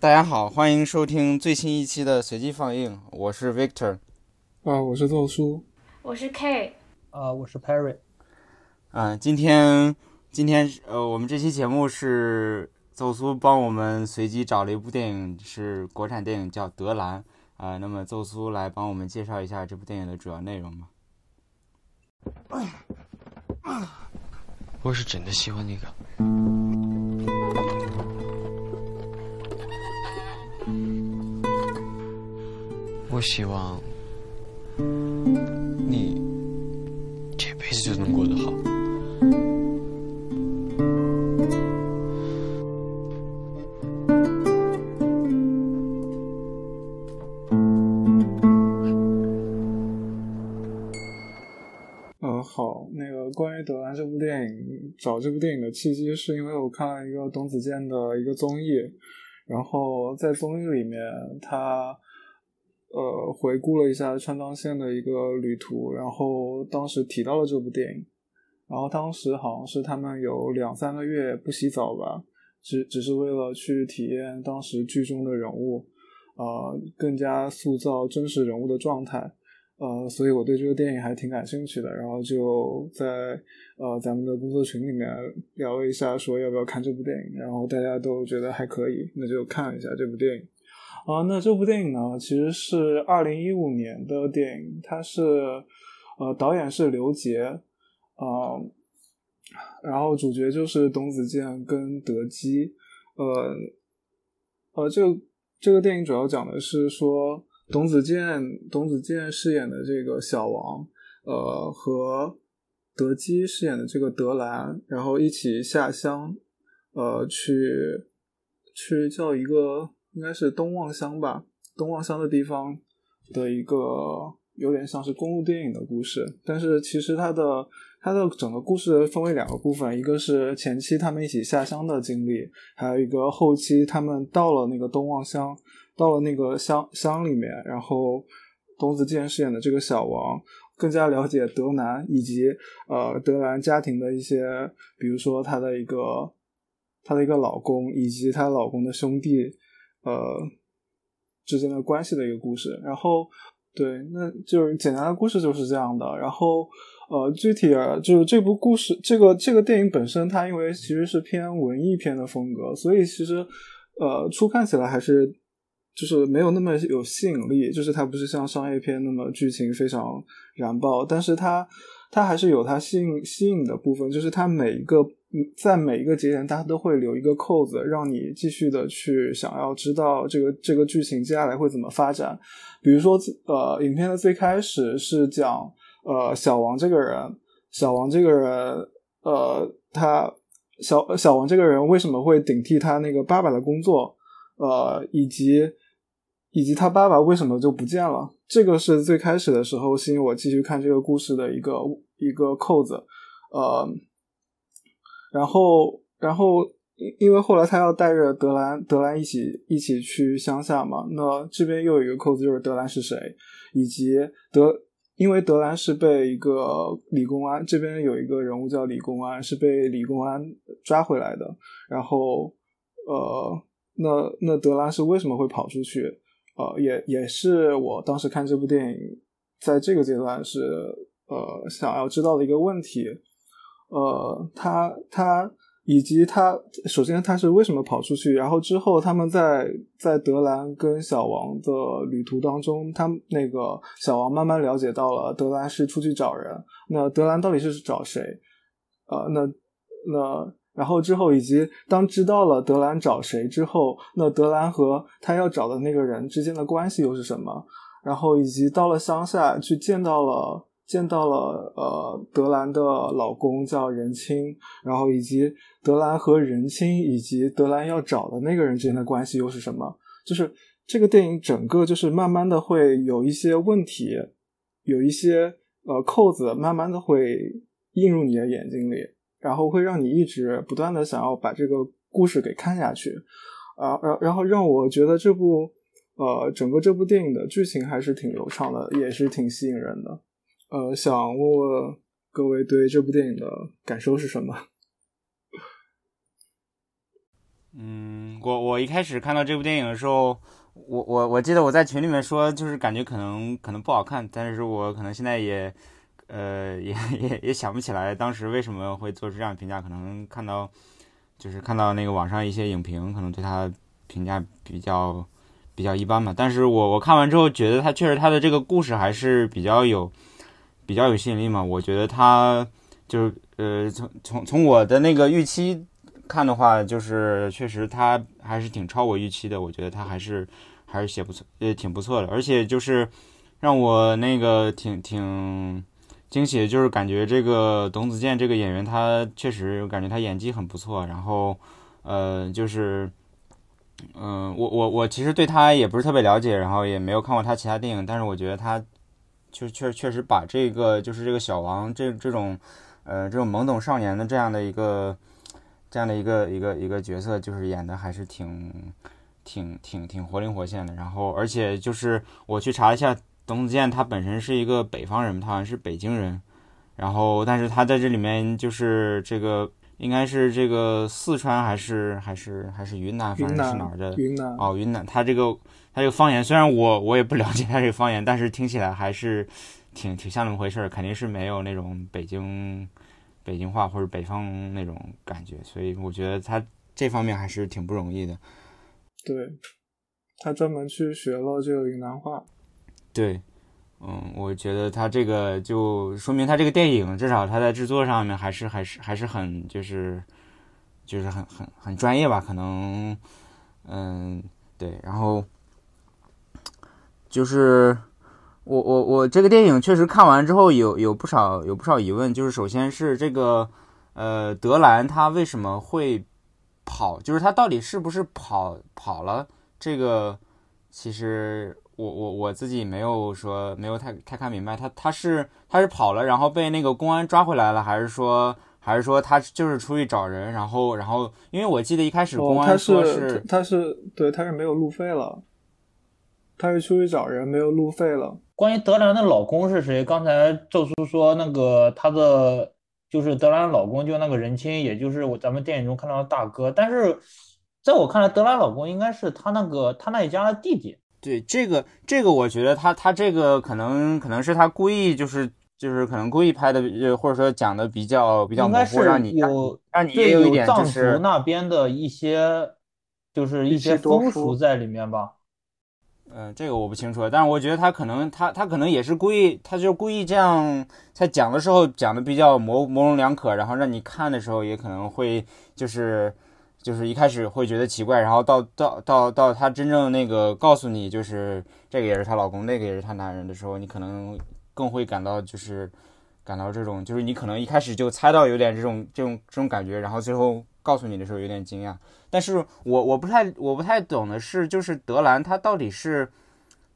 大家好，欢迎收听最新一期的随机放映，我是 Victor。啊，我是奏叔。我是 K。啊，我是 Perry。嗯，今天今天呃，我们这期节目是奏苏帮我们随机找了一部电影，是国产电影，叫《德兰》啊。那么奏苏来帮我们介绍一下这部电影的主要内容吧。我是真的喜欢那个。我希望你这辈子就能过得好。嗯，好，那个关于德兰这部电影，找这部电影的契机是因为我看了一个董子健的一个综艺，然后在综艺里面他。呃，回顾了一下川藏线的一个旅途，然后当时提到了这部电影，然后当时好像是他们有两三个月不洗澡吧，只只是为了去体验当时剧中的人物，呃，更加塑造真实人物的状态，呃，所以我对这个电影还挺感兴趣的，然后就在呃咱们的工作群里面聊了一下，说要不要看这部电影，然后大家都觉得还可以，那就看一下这部电影。啊，那这部电影呢，其实是二零一五年的电影，它是，呃，导演是刘杰，啊，然后主角就是董子健跟德基，呃，呃，这个这个电影主要讲的是说，董子健董子健饰演的这个小王，呃，和德基饰演的这个德兰，然后一起下乡，呃，去去叫一个。应该是东望乡吧，东望乡的地方的一个有点像是公路电影的故事，但是其实它的它的整个故事分为两个部分，一个是前期他们一起下乡的经历，还有一个后期他们到了那个东望乡，到了那个乡乡里面，然后董子健饰演的这个小王更加了解德南以及呃德兰家庭的一些，比如说他的一个他的一个老公以及她老公的兄弟。呃，之间的关系的一个故事，然后对，那就是简单的故事就是这样的。然后呃，具体就是这部故事，这个这个电影本身，它因为其实是偏文艺片的风格，所以其实呃，初看起来还是就是没有那么有吸引力，就是它不是像商业片那么剧情非常燃爆，但是它它还是有它吸引吸引的部分，就是它每一个。在每一个节点，它都会留一个扣子，让你继续的去想要知道这个这个剧情接下来会怎么发展。比如说，呃，影片的最开始是讲，呃，小王这个人，小王这个人，呃，他小小王这个人为什么会顶替他那个爸爸的工作，呃，以及以及他爸爸为什么就不见了？这个是最开始的时候吸引我继续看这个故事的一个一个扣子，呃。然后，然后，因因为后来他要带着德兰，德兰一起一起去乡下嘛。那这边又有一个扣子，就是德兰是谁，以及德，因为德兰是被一个李公安这边有一个人物叫李公安，是被李公安抓回来的。然后，呃，那那德兰是为什么会跑出去？呃，也也是我当时看这部电影，在这个阶段是呃想要知道的一个问题。呃，他他以及他，首先他是为什么跑出去？然后之后他们在在德兰跟小王的旅途当中，他那个小王慢慢了解到了德兰是出去找人。那德兰到底是找谁？呃，那那然后之后以及当知道了德兰找谁之后，那德兰和他要找的那个人之间的关系又是什么？然后以及到了乡下去见到了。见到了呃德兰的老公叫仁清，然后以及德兰和仁清以及德兰要找的那个人之间的关系又是什么？就是这个电影整个就是慢慢的会有一些问题，有一些呃扣子慢慢的会映入你的眼睛里，然后会让你一直不断的想要把这个故事给看下去，啊，然然后让我觉得这部呃整个这部电影的剧情还是挺流畅的，也是挺吸引人的。呃，想问问各位对这部电影的感受是什么？嗯，我我一开始看到这部电影的时候，我我我记得我在群里面说，就是感觉可能可能不好看，但是我可能现在也，呃，也 也也想不起来当时为什么会做出这样评价，可能看到就是看到那个网上一些影评，可能对他评价比较比较一般嘛。但是我我看完之后觉得他确实他的这个故事还是比较有比较有吸引力嘛。我觉得他就是呃从从从我的那个预期。看的话，就是确实他还是挺超我预期的。我觉得他还是还是写不错，也挺不错的。而且就是让我那个挺挺惊喜，就是感觉这个董子健这个演员，他确实感觉他演技很不错。然后呃，就是嗯，我我我其实对他也不是特别了解，然后也没有看过他其他电影，但是我觉得他确确确实把这个就是这个小王这这种呃这种懵懂少年的这样的一个。这样的一个一个一个角色，就是演的还是挺挺挺挺活灵活现的。然后，而且就是我去查一下，董子健他本身是一个北方人，他好像是北京人。然后，但是他在这里面就是这个应该是这个四川还是还是还是云南，反正是哪儿的？云南哦，云南。他这个他这个方言，虽然我我也不了解他这个方言，但是听起来还是挺挺像那么回事儿，肯定是没有那种北京。北京话或者北方那种感觉，所以我觉得他这方面还是挺不容易的。对，他专门去学了这个云南话。对，嗯，我觉得他这个就说明他这个电影至少他在制作上面还是还是还是很就是就是很很很专业吧？可能，嗯，对，然后就是。我我我这个电影确实看完之后有有不少有不少疑问，就是首先是这个呃德兰他为什么会跑，就是他到底是不是跑跑了？这个其实我我我自己没有说没有太太看明白，他他是他是跑了，然后被那个公安抓回来了，还是说还是说他就是出去找人，然后然后因为我记得一开始公安说是他是对他是没有路费了，他是出去找人没有路费了。关于德兰的老公是谁？刚才宙叔说那个他的就是德兰老公，就那个人亲，也就是我咱们电影中看到的大哥。但是在我看来，德兰老公应该是他那个他那一家的弟弟。对这个这个，我觉得他他这个可能可能是他故意就是就是可能故意拍的，呃或者说讲的比较比较模糊，让你让你也有一点就是那边的一些就是一些风俗在里面吧。嗯，这个我不清楚，但是我觉得他可能他他可能也是故意，他就故意这样在讲的时候讲的比较模模棱两可，然后让你看的时候也可能会就是就是一开始会觉得奇怪，然后到到到到他真正那个告诉你就是这个也是她老公，那个也是她男人的时候，你可能更会感到就是感到这种就是你可能一开始就猜到有点这种这种这种感觉，然后最后告诉你的时候有点惊讶。但是我我不太我不太懂的是，就是德兰他到底是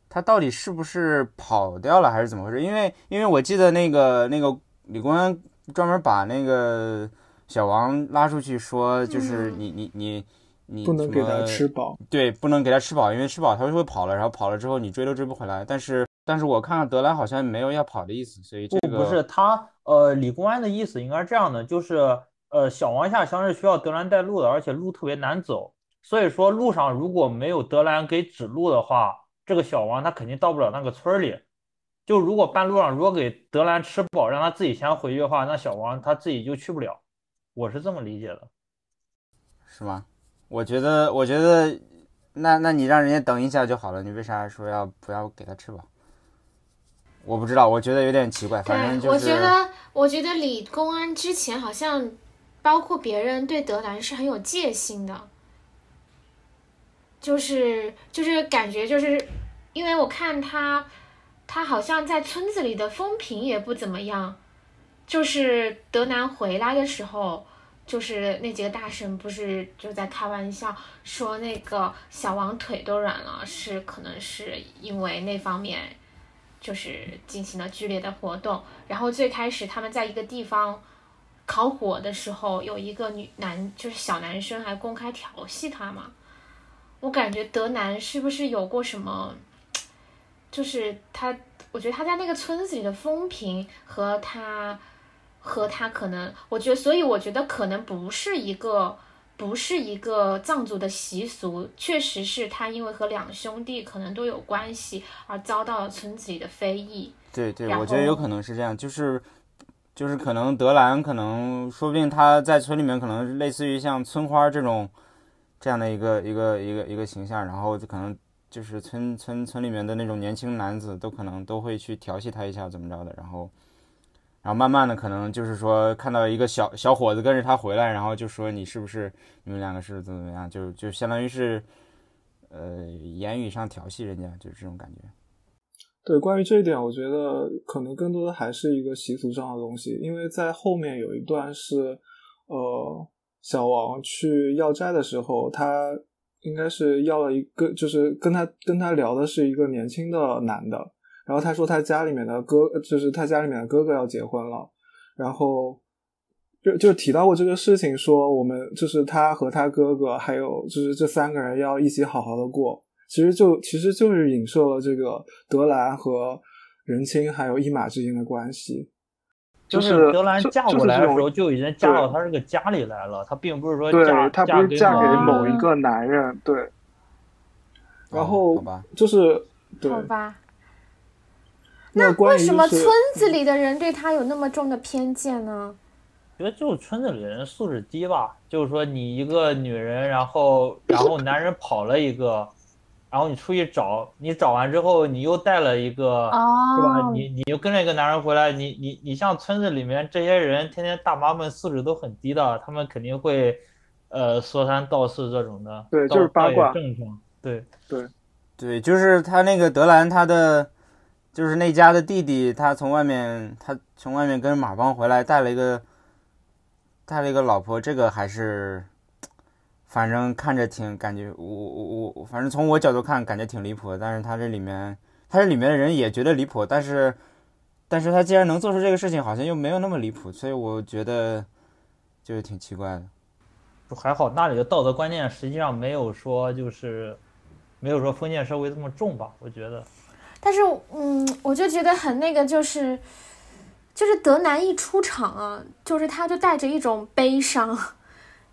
他到底是不是跑掉了还是怎么回事？因为因为我记得那个那个李公安专门把那个小王拉出去说，就是你你你你不能给他吃饱，对，不能给他吃饱，因为吃饱他就会跑了，然后跑了之后你追都追不回来。但是但是我看看德兰好像没有要跑的意思，所以这个不是他呃李公安的意思应该是这样的，就是。呃，小王下乡是需要德兰带路的，而且路特别难走，所以说路上如果没有德兰给指路的话，这个小王他肯定到不了那个村里。就如果半路上如果给德兰吃饱，让他自己先回去的话，那小王他自己就去不了。我是这么理解的，是吗？我觉得，我觉得，那那你让人家等一下就好了，你为啥说要不要给他吃饱？我不知道，我觉得有点奇怪。反正就是，我觉得，我觉得李公安之前好像。包括别人对德兰是很有戒心的，就是就是感觉就是，因为我看他，他好像在村子里的风评也不怎么样。就是德南回来的时候，就是那几个大神不是就在开玩笑说那个小王腿都软了，是可能是因为那方面，就是进行了剧烈的活动。然后最开始他们在一个地方。烤火的时候，有一个女男，就是小男生，还公开调戏他嘛。我感觉德南是不是有过什么？就是他，我觉得他在那个村子里的风评和他，和他可能，我觉得，所以我觉得可能不是一个，不不是一个藏族的习俗，确实是他因为和两兄弟可能都有关系而遭到了村子里的非议。对对，我觉得有可能是这样，就是就是可能德兰可能说不定他在村里面可能类似于像村花这种这样的一个一个一个一个形象，然后就可能就是村村村里面的那种年轻男子都可能都会去调戏他一下怎么着的，然后然后慢慢的可能就是说看到一个小小伙子跟着他回来，然后就说你是不是你们两个是怎么怎么样，就就相当于是呃言语上调戏人家，就是这种感觉。对，关于这一点，我觉得可能更多的还是一个习俗上的东西，因为在后面有一段是，呃，小王去要债的时候，他应该是要了一个，就是跟他跟他聊的是一个年轻的男的，然后他说他家里面的哥，就是他家里面的哥哥要结婚了，然后就就提到过这个事情，说我们就是他和他哥哥，还有就是这三个人要一起好好的过。其实就其实就是影射了这个德兰和仁青还有一马之间的关系。就是德兰嫁过来的时候就已经嫁到他这个家里来了，他并不是说嫁她不是嫁给某某一个男人，对，然后哦好吧，就是对，好吧，那为什么村子里的人对他有那么重的偏见呢？觉得就是村子里人素质低吧，就是说你一个女人，然后然后男人跑了一个，然后你出去找，你找完之后你又带了一个，是吧？哦，你你又跟着一个男人回来，你你你像村子里面这些人，天天大妈们素质都很低的，他们肯定会，呃，说三道四这种的，对倒倒也就是八卦正常，对，对，就是他那个德兰，他的就是那家的弟弟，他从外面，他从外面跟马帮回来，带了一个带了一个老婆，这个还是，反正看着挺感觉我我我，反正从我角度看，感觉挺离谱的。但是他这里面，他这里面的人也觉得离谱，但是但是他既然能做出这个事情，好像又没有那么离谱，所以我觉得就是挺奇怪的。就还好那里的道德观念实际上没有说就是，没有说封建社会这么重吧，我觉得。但是嗯，我就觉得很那个，就是就是德南一出场啊，就是他就带着一种悲伤，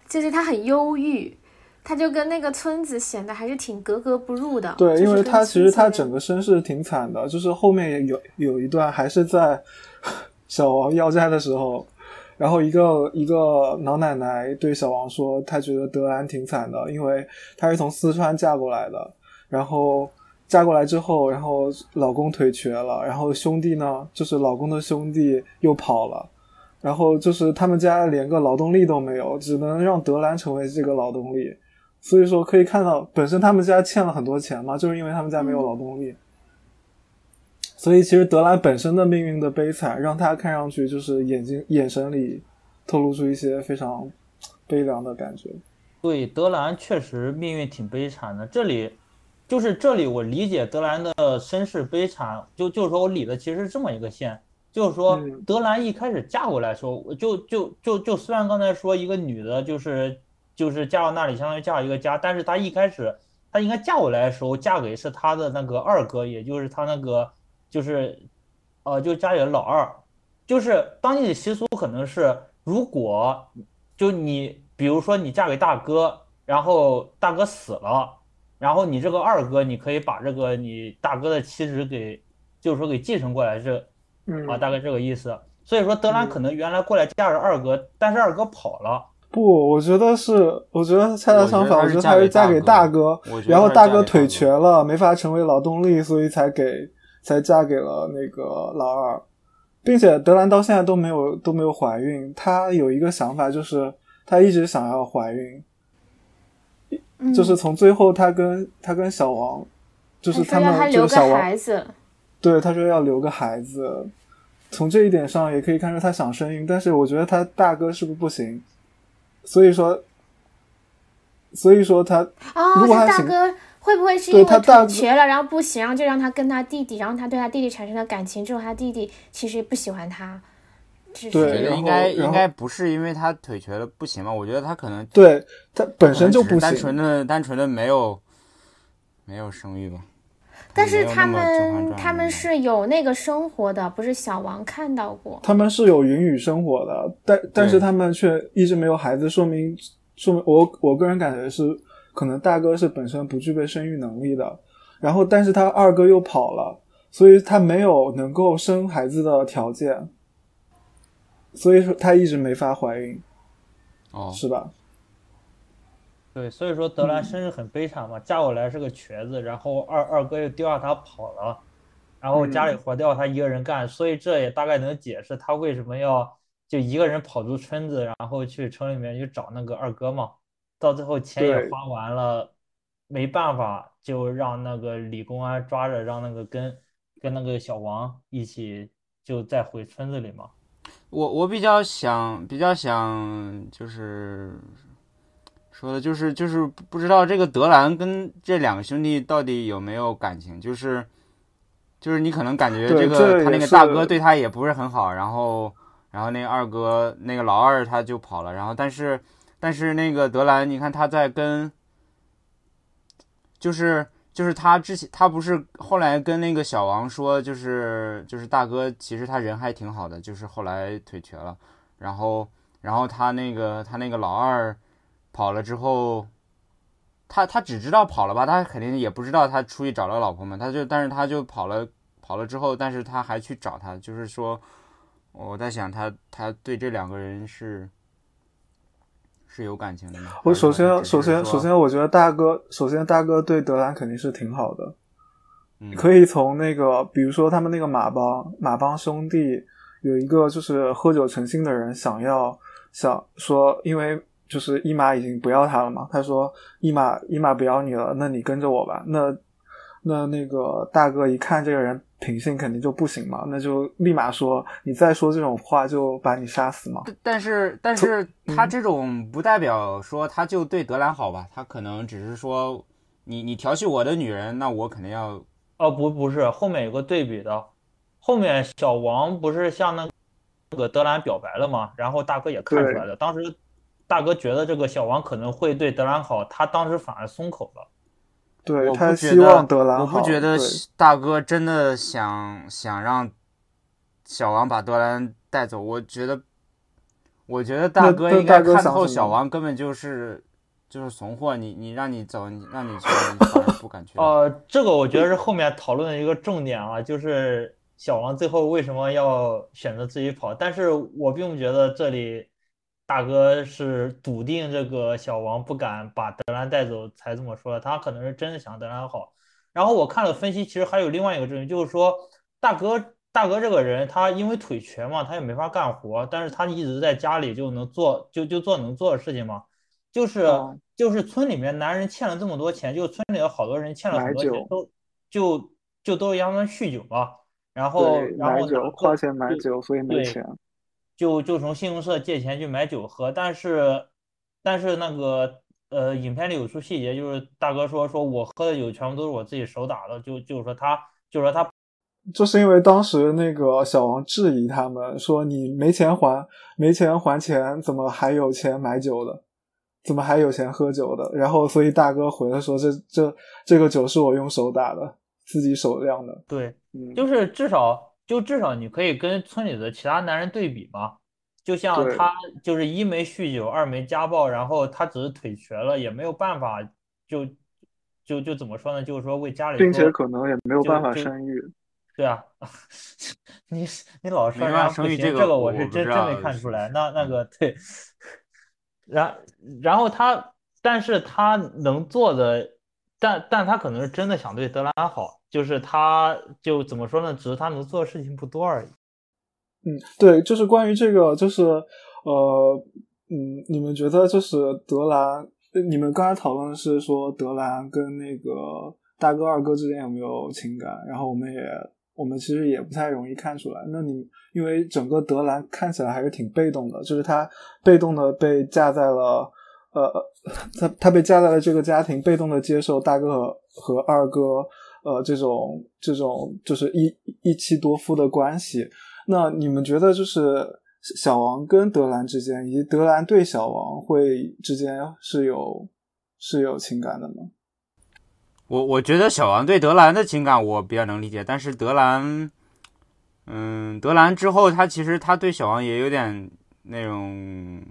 就是他很忧郁，他就跟那个村子显得还是挺格格不入的。对，因为他其实他整个身世挺惨的，就是后面有有一段还是在 小王要债的时候，然后一个一个老奶奶对小王说，她觉得德兰挺惨的，因为她是从四川嫁过来的，然后嫁过来之后，然后老公腿瘸了，然后兄弟呢，就是老公的兄弟又跑了。然后就是他们家连个劳动力都没有，只能让德兰成为这个劳动力。所以说可以看到，本身他们家欠了很多钱嘛，就是因为他们家没有劳动力。所以其实德兰本身的命运的悲惨，让他看上去就是眼睛眼神里透露出一些非常悲凉的感觉。对，德兰确实命运挺悲惨的。这里就是这里，我理解德兰的身世悲惨，就就是说我理的其实是这么一个线，就是说嗯。德兰一开始嫁过来的时候，我就就就就虽然刚才说一个女的，就是就是嫁到那里，相当于嫁到一个家，但是她一开始她应该嫁过来的时候，嫁给是她的那个二哥，也就是她那个就是呃，就家里的老二，就是当地的习俗可能是，如果就你比如说你嫁给大哥，然后大哥死了，然后你这个二哥，你可以把这个你大哥的妻子给，就是说给继承过来，这嗯啊大概这个意思。所以说德兰可能原来过来嫁着二哥，但是二哥跑了，不，我觉得是，我觉得恰恰相反，我觉得我觉得她是嫁给大大哥然后大哥腿瘸了，没法成为劳动力，所以才给才嫁给了那个老二，并且德兰到现在都没有都没有怀孕，她有一个想法，就是她一直想要怀孕，嗯。就是从最后他跟他跟小王，就是他们就留个是小王孩子，对，他说要留个孩子，从这一点上也可以看出他想生育，但是我觉得他大哥是不是不行？所以说，所以说他哦如，果他他大哥会不会是因为他大腿瘸了，然后不行，然后就让他跟他弟弟，然后他对他弟弟产生了感情之后，他弟弟其实不喜欢他，只对应该应该不是因为他腿瘸了不行吧？我觉得他可能对他本身就不单纯，的单纯的没有没有生育吧。但是他们他们是有那个生活的，不是小王看到过。他们是有云雨生活的，但但是他们却一直没有孩子，说明说明我我个人感觉是，可能大哥是本身不具备生育能力的，然后但是他二哥又跑了，所以他没有能够生孩子的条件，所以说她一直没法怀孕，哦，是吧？对，所以说德兰生日很悲惨嘛，嫁过来是个瘸子，然后二二哥又丢下她跑了，然后家里活都要他一个人干，所以这也大概能解释她为什么要就一个人跑出村子，然后去城里面去找那个二哥嘛，到最后钱也花完了，没办法就让那个李公安抓着，让那个跟跟那个小王一起就再回村子里嘛。我我比较想比较想就是说的就是就是不知道这个德兰跟这两个兄弟到底有没有感情，就是就是你可能感觉这个他那个大哥对他也不是很好，然后然后那个二哥那个老二他就跑了，然后但是但是那个德兰，你看他在跟就是就是他之前他不是后来跟那个小王说，就是就是大哥其实他人还挺好的，就是后来腿瘸了，然后然后他那个他那个老二跑了之后，他他只知道跑了吧，他肯定也不知道他出去找了老婆嘛，他就但是他就跑了跑了之后，但是他还去找他，就是说我在想他他对这两个人是是有感情的吗？我首先首先首先，我觉得大哥首先大哥对德兰肯定是挺好的，嗯可以从那个比如说他们那个马帮马帮兄弟有一个就是喝酒成性的人想要想说，因为就是一马已经不要他了嘛，他说一马一马不要你了，那你跟着我吧。那那那个大哥一看这个人品性肯定就不行嘛，那就立马说你再说这种话就把你杀死嘛。但是但是他这种不代表说他就对德兰好吧，他可能只是说你你调戏我的女人，那我肯定要哦，不不是，后面有个对比的，后面小王不是向那那个德兰表白了吗？然后大哥也看出来了，当时大哥觉得这个小王可能会对德兰好，他当时反而松口了。对我他希不觉得望德兰，我不觉得大哥真的想想让小王把德兰带走，我觉得，我觉得大哥应该看透小王根本就是就是怂货，你你让你走，你让你去，你反而不敢去。呃，这个我觉得是后面讨论的一个重点啊，就是小王最后为什么要选择自己跑，但是我并不觉得这里大哥是笃定这个小王不敢把德兰带走才这么说的，他可能是真的想德兰好。然后我看了分析，其实还有另外一个证据，就是说大哥大哥这个人，他因为腿瘸嘛，他也没法干活，但是他一直在家里就能做就就做能做的事情嘛。就是哦就是村里面男人欠了这么多钱，就村里有好多人欠了很多钱，都就就都让他们酗酒嘛，然后然买酒后拿个花钱买酒，所以没对钱。就就从信用社借钱去买酒喝，但是但是那个呃，影片里有出细节，就是大哥说说我喝的酒全部都是我自己手打的，就就是说他就是说他就是因为当时那个小王质疑他们说你没钱还，没钱还钱，怎么还有钱买酒的？怎么还有钱喝酒的？然后所以大哥回来说这这这个酒是我用手打的，自己手酿的。对，嗯，就是至少就至少你可以跟村里的其他男人对比嘛，就像他就是一没酗酒，二没家暴，然后他只是腿瘸了，也没有办法就就就怎么说呢？就是说为家里并且可能也没有办法生育。对啊，你你老说没办法人家不行，生育这个这个我我是真真没看出来。那那嗯个对，然然后他，但是他能做的，但但他可能是真的想对德兰好，就是他就怎么说呢？只是他能做的事情不多而已。嗯，对，就是关于这个，就是呃，嗯，你们觉得就是德兰，你们刚才讨论的是说德兰跟那个大哥二哥之间有没有情感？然后我们也我们其实也不太容易看出来。那你因为整个德兰看起来还是挺被动的，就是他被动的被架在了。呃，他他被架在了这个家庭，被动的接受大哥和和二哥，呃，这种这种就是一一妻多夫的关系。那你们觉得就是小王跟德兰之间，以及德兰对小王会之间是有是有情感的吗？我我觉得小王对德兰的情感我比较能理解，但是德兰，嗯，德兰之后他其实他对小王也有点那种，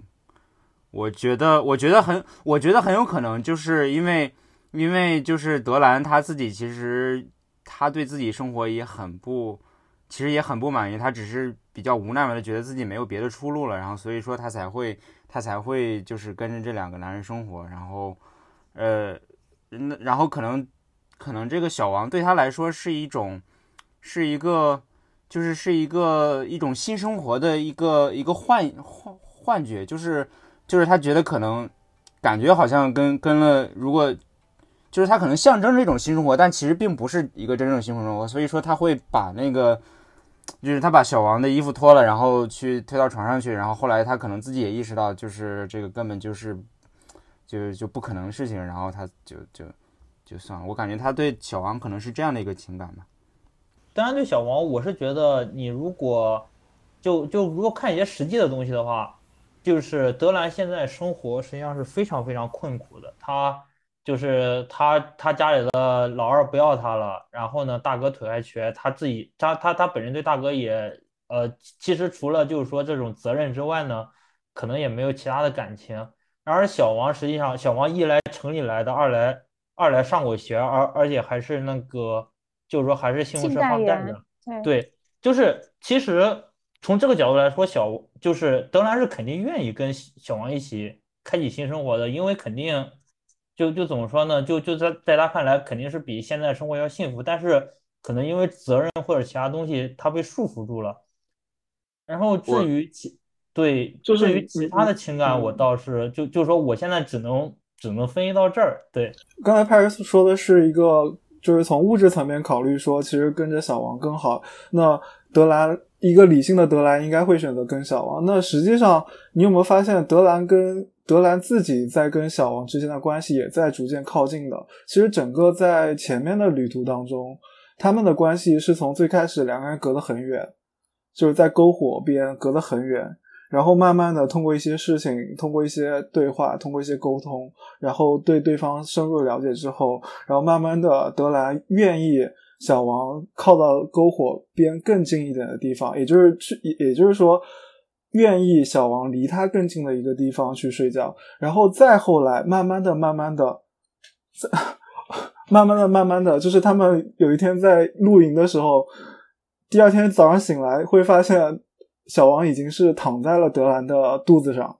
我觉得，我觉得很，我觉得很有可能，就是因为，因为就是德兰他自己其实他对自己生活也很不，其实也很不满意，他只是比较无奈嘛，他觉得自己没有别的出路了，然后所以说他才会，他才会就是跟着这两个男人生活，然后，呃，那然后可能，可能这个小王对他来说是一种，是一个，就是是一个一种新生活的一个一个幻幻幻觉，就是。就是他觉得可能，感觉好像跟跟了，如果就是他可能象征着一种新生活，但其实并不是一个真正的新生活。所以说他会把那个，就是他把小王的衣服脱了，然后去推到床上去，然后后来他可能自己也意识到，就是这个根本就是，就是就不可能事情，然后他就就就算了。我感觉他对小王可能是这样的一个情感吧。当然，对小王，我是觉得你如果就就如果看一些实际的东西的话。就是德兰现在生活实际上是非常非常困苦的。他就是他他家里的老二不要他了，然后呢，大哥腿还瘸，他自己他他他本人对大哥也呃，其实除了就是说这种责任之外呢，可能也没有其他的感情。然而小王实际上，小王一来城里来的，二来二来上过学，而而且还是那个就是说还是西红柿放蛋的，对，就是其实。从这个角度来说，小就是德兰是肯定愿意跟小王一起开启新生活的，因为肯定就就怎么说呢？就就在在他看来，肯定是比现在生活要幸福。但是可能因为责任或者其他东西，他被束缚住了。然后至于其对，至于其他的情感，我倒是就就说我现在只能只能分析到这儿。对，刚才 Paris 说的是一个，就是从物质层面考虑，说其实跟着小王更好。那德兰。一个理性的德兰应该会选择跟小王。那实际上，你有没有发现德兰跟德兰自己在跟小王之间的关系也在逐渐靠近的？其实整个在前面的旅途当中，他们的关系是从最开始两个人隔得很远，就是在篝火边隔得很远，然后慢慢的通过一些事情，通过一些对话，通过一些沟通，然后对对方深入了解之后，然后慢慢的德兰愿意。小王靠到篝火边更近一点的地方，也就是去，也就是说，愿意小王离他更近的一个地方去睡觉。然后再后来，慢慢的、慢慢的，慢慢的、慢慢的，就是他们有一天在露营的时候，第二天早上醒来会发现，小王已经是躺在了德兰的肚子上。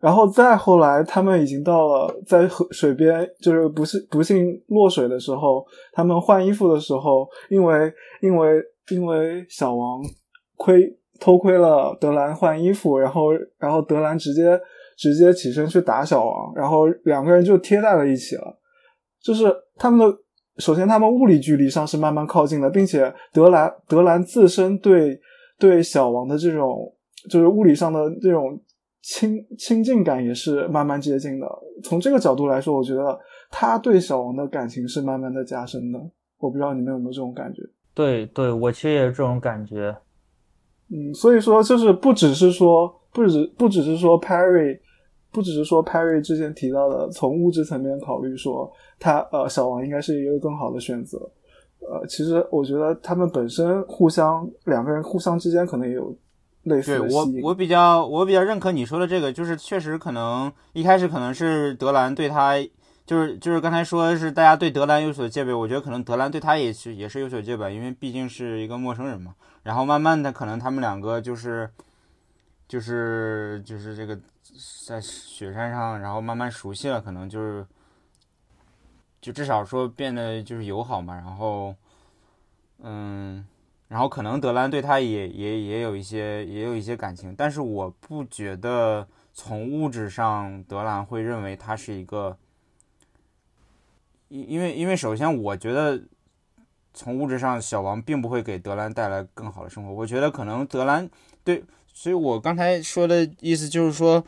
然后再后来，他们已经到了在河水边，就是不幸不幸落水的时候，他们换衣服的时候，因为因为因为小王窥偷窥了德兰换衣服，然后然后德兰直接直接起身去打小王，然后两个人就贴在了一起了。就是他们的首先，他们物理距离上是慢慢靠近的，并且德兰德兰自身对对小王的这种就是物理上的这种。亲亲近感也是慢慢接近的。从这个角度来说，我觉得他对小王的感情是慢慢的加深的。我不知道你们有没有这种感觉？对，对我其实也是这种感觉。嗯，所以说就是不只是说，不只不只是说 Perry，不只是说 Perry 之前提到的，从物质层面考虑说他呃小王应该是一个更好的选择。呃，其实我觉得他们本身互相两个人互相之间可能也有。对我，我比较我比较认可你说的这个，就是确实可能一开始可能是德兰对他，就是就是刚才说是大家对德兰有所戒备，我觉得可能德兰对他也是也是有所戒备，因为毕竟是一个陌生人嘛。然后慢慢的，可能他们两个就是就是就是这个在雪山上，然后慢慢熟悉了，可能就是就至少说变得就是友好嘛。然后嗯。然后可能德兰对他也也也有一些也有一些感情，但是我不觉得从物质上德兰会认为他是一个，因因为因为首先我觉得从物质上小王并不会给德兰带来更好的生活，我觉得可能德兰对，所以我刚才说的意思就是说，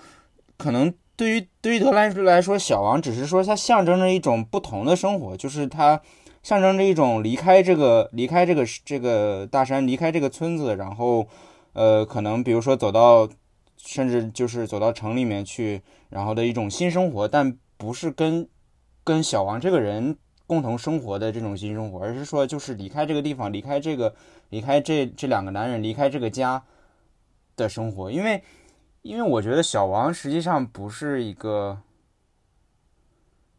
可能对于对于德兰来说，小王只是说他象征着一种不同的生活，就是他。象征着一种离开这个、离开这个、这个大山、离开这个村子，然后，呃，可能比如说走到，甚至就是走到城里面去，然后的一种新生活，但不是跟跟小王这个人共同生活的这种新生活，而是说就是离开这个地方，离开这个，离开这这两个男人，离开这个家的生活。因为，因为我觉得小王实际上不是一个，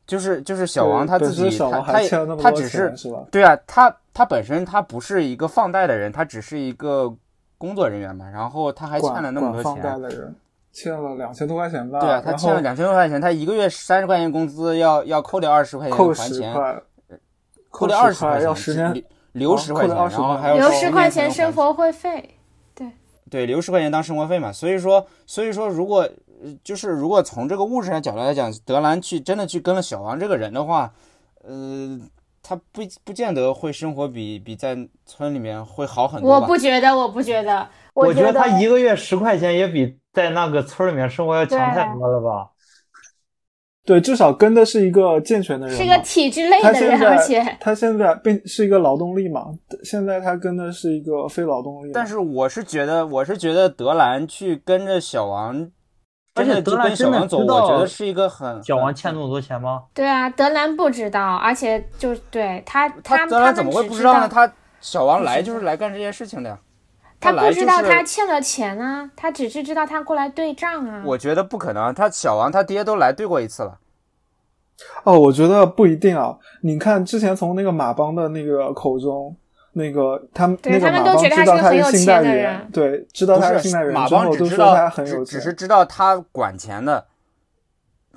就是就是小王他自己他他他只是是吧？对啊，他他本身他不是一个放贷的人，他只是一个工作人员嘛，然后他还欠了那么多钱。放贷的人欠了两千多块钱吧？对啊，他欠了两千多块钱，他一个月三十块钱工资要要扣掉二十块钱还钱，扣掉二十块要十年留十块钱，然后还要留十块钱生活会费。对对，留十块钱当生活费嘛。所以说所以说如果就是如果从这个物质上角度来讲，德兰去真的去跟了小王这个人的话，呃，他不不见得会生活比比在村里面会好很多。我不觉得，我不觉得，我觉得他一个月十块钱也比。在那个村里面生活要强太多了吧？对，至少跟的是一个健全的人，是一个体制类的人，而且他现在并是一个劳动力嘛。现在他跟的是一个非劳动力。但是我是觉得，我是觉得德兰去跟着小王，而且德兰小王走，我觉得是一个很小王欠那么多钱吗？对啊，德兰不知道，而且就对他，他德兰怎么会不知道呢？他小王来就是来干这件事情的呀。他不知道他欠了钱啊，他只是知道他过来对账啊。我觉得不可能，他小王他爹都来对过一次了。哦，我觉得不一定啊。你看之前从那个马帮的那个口中，那个他们那个马帮知道他是信贷员，对，知道他是信贷员，马帮只知道他很有钱，只是知道他管钱的。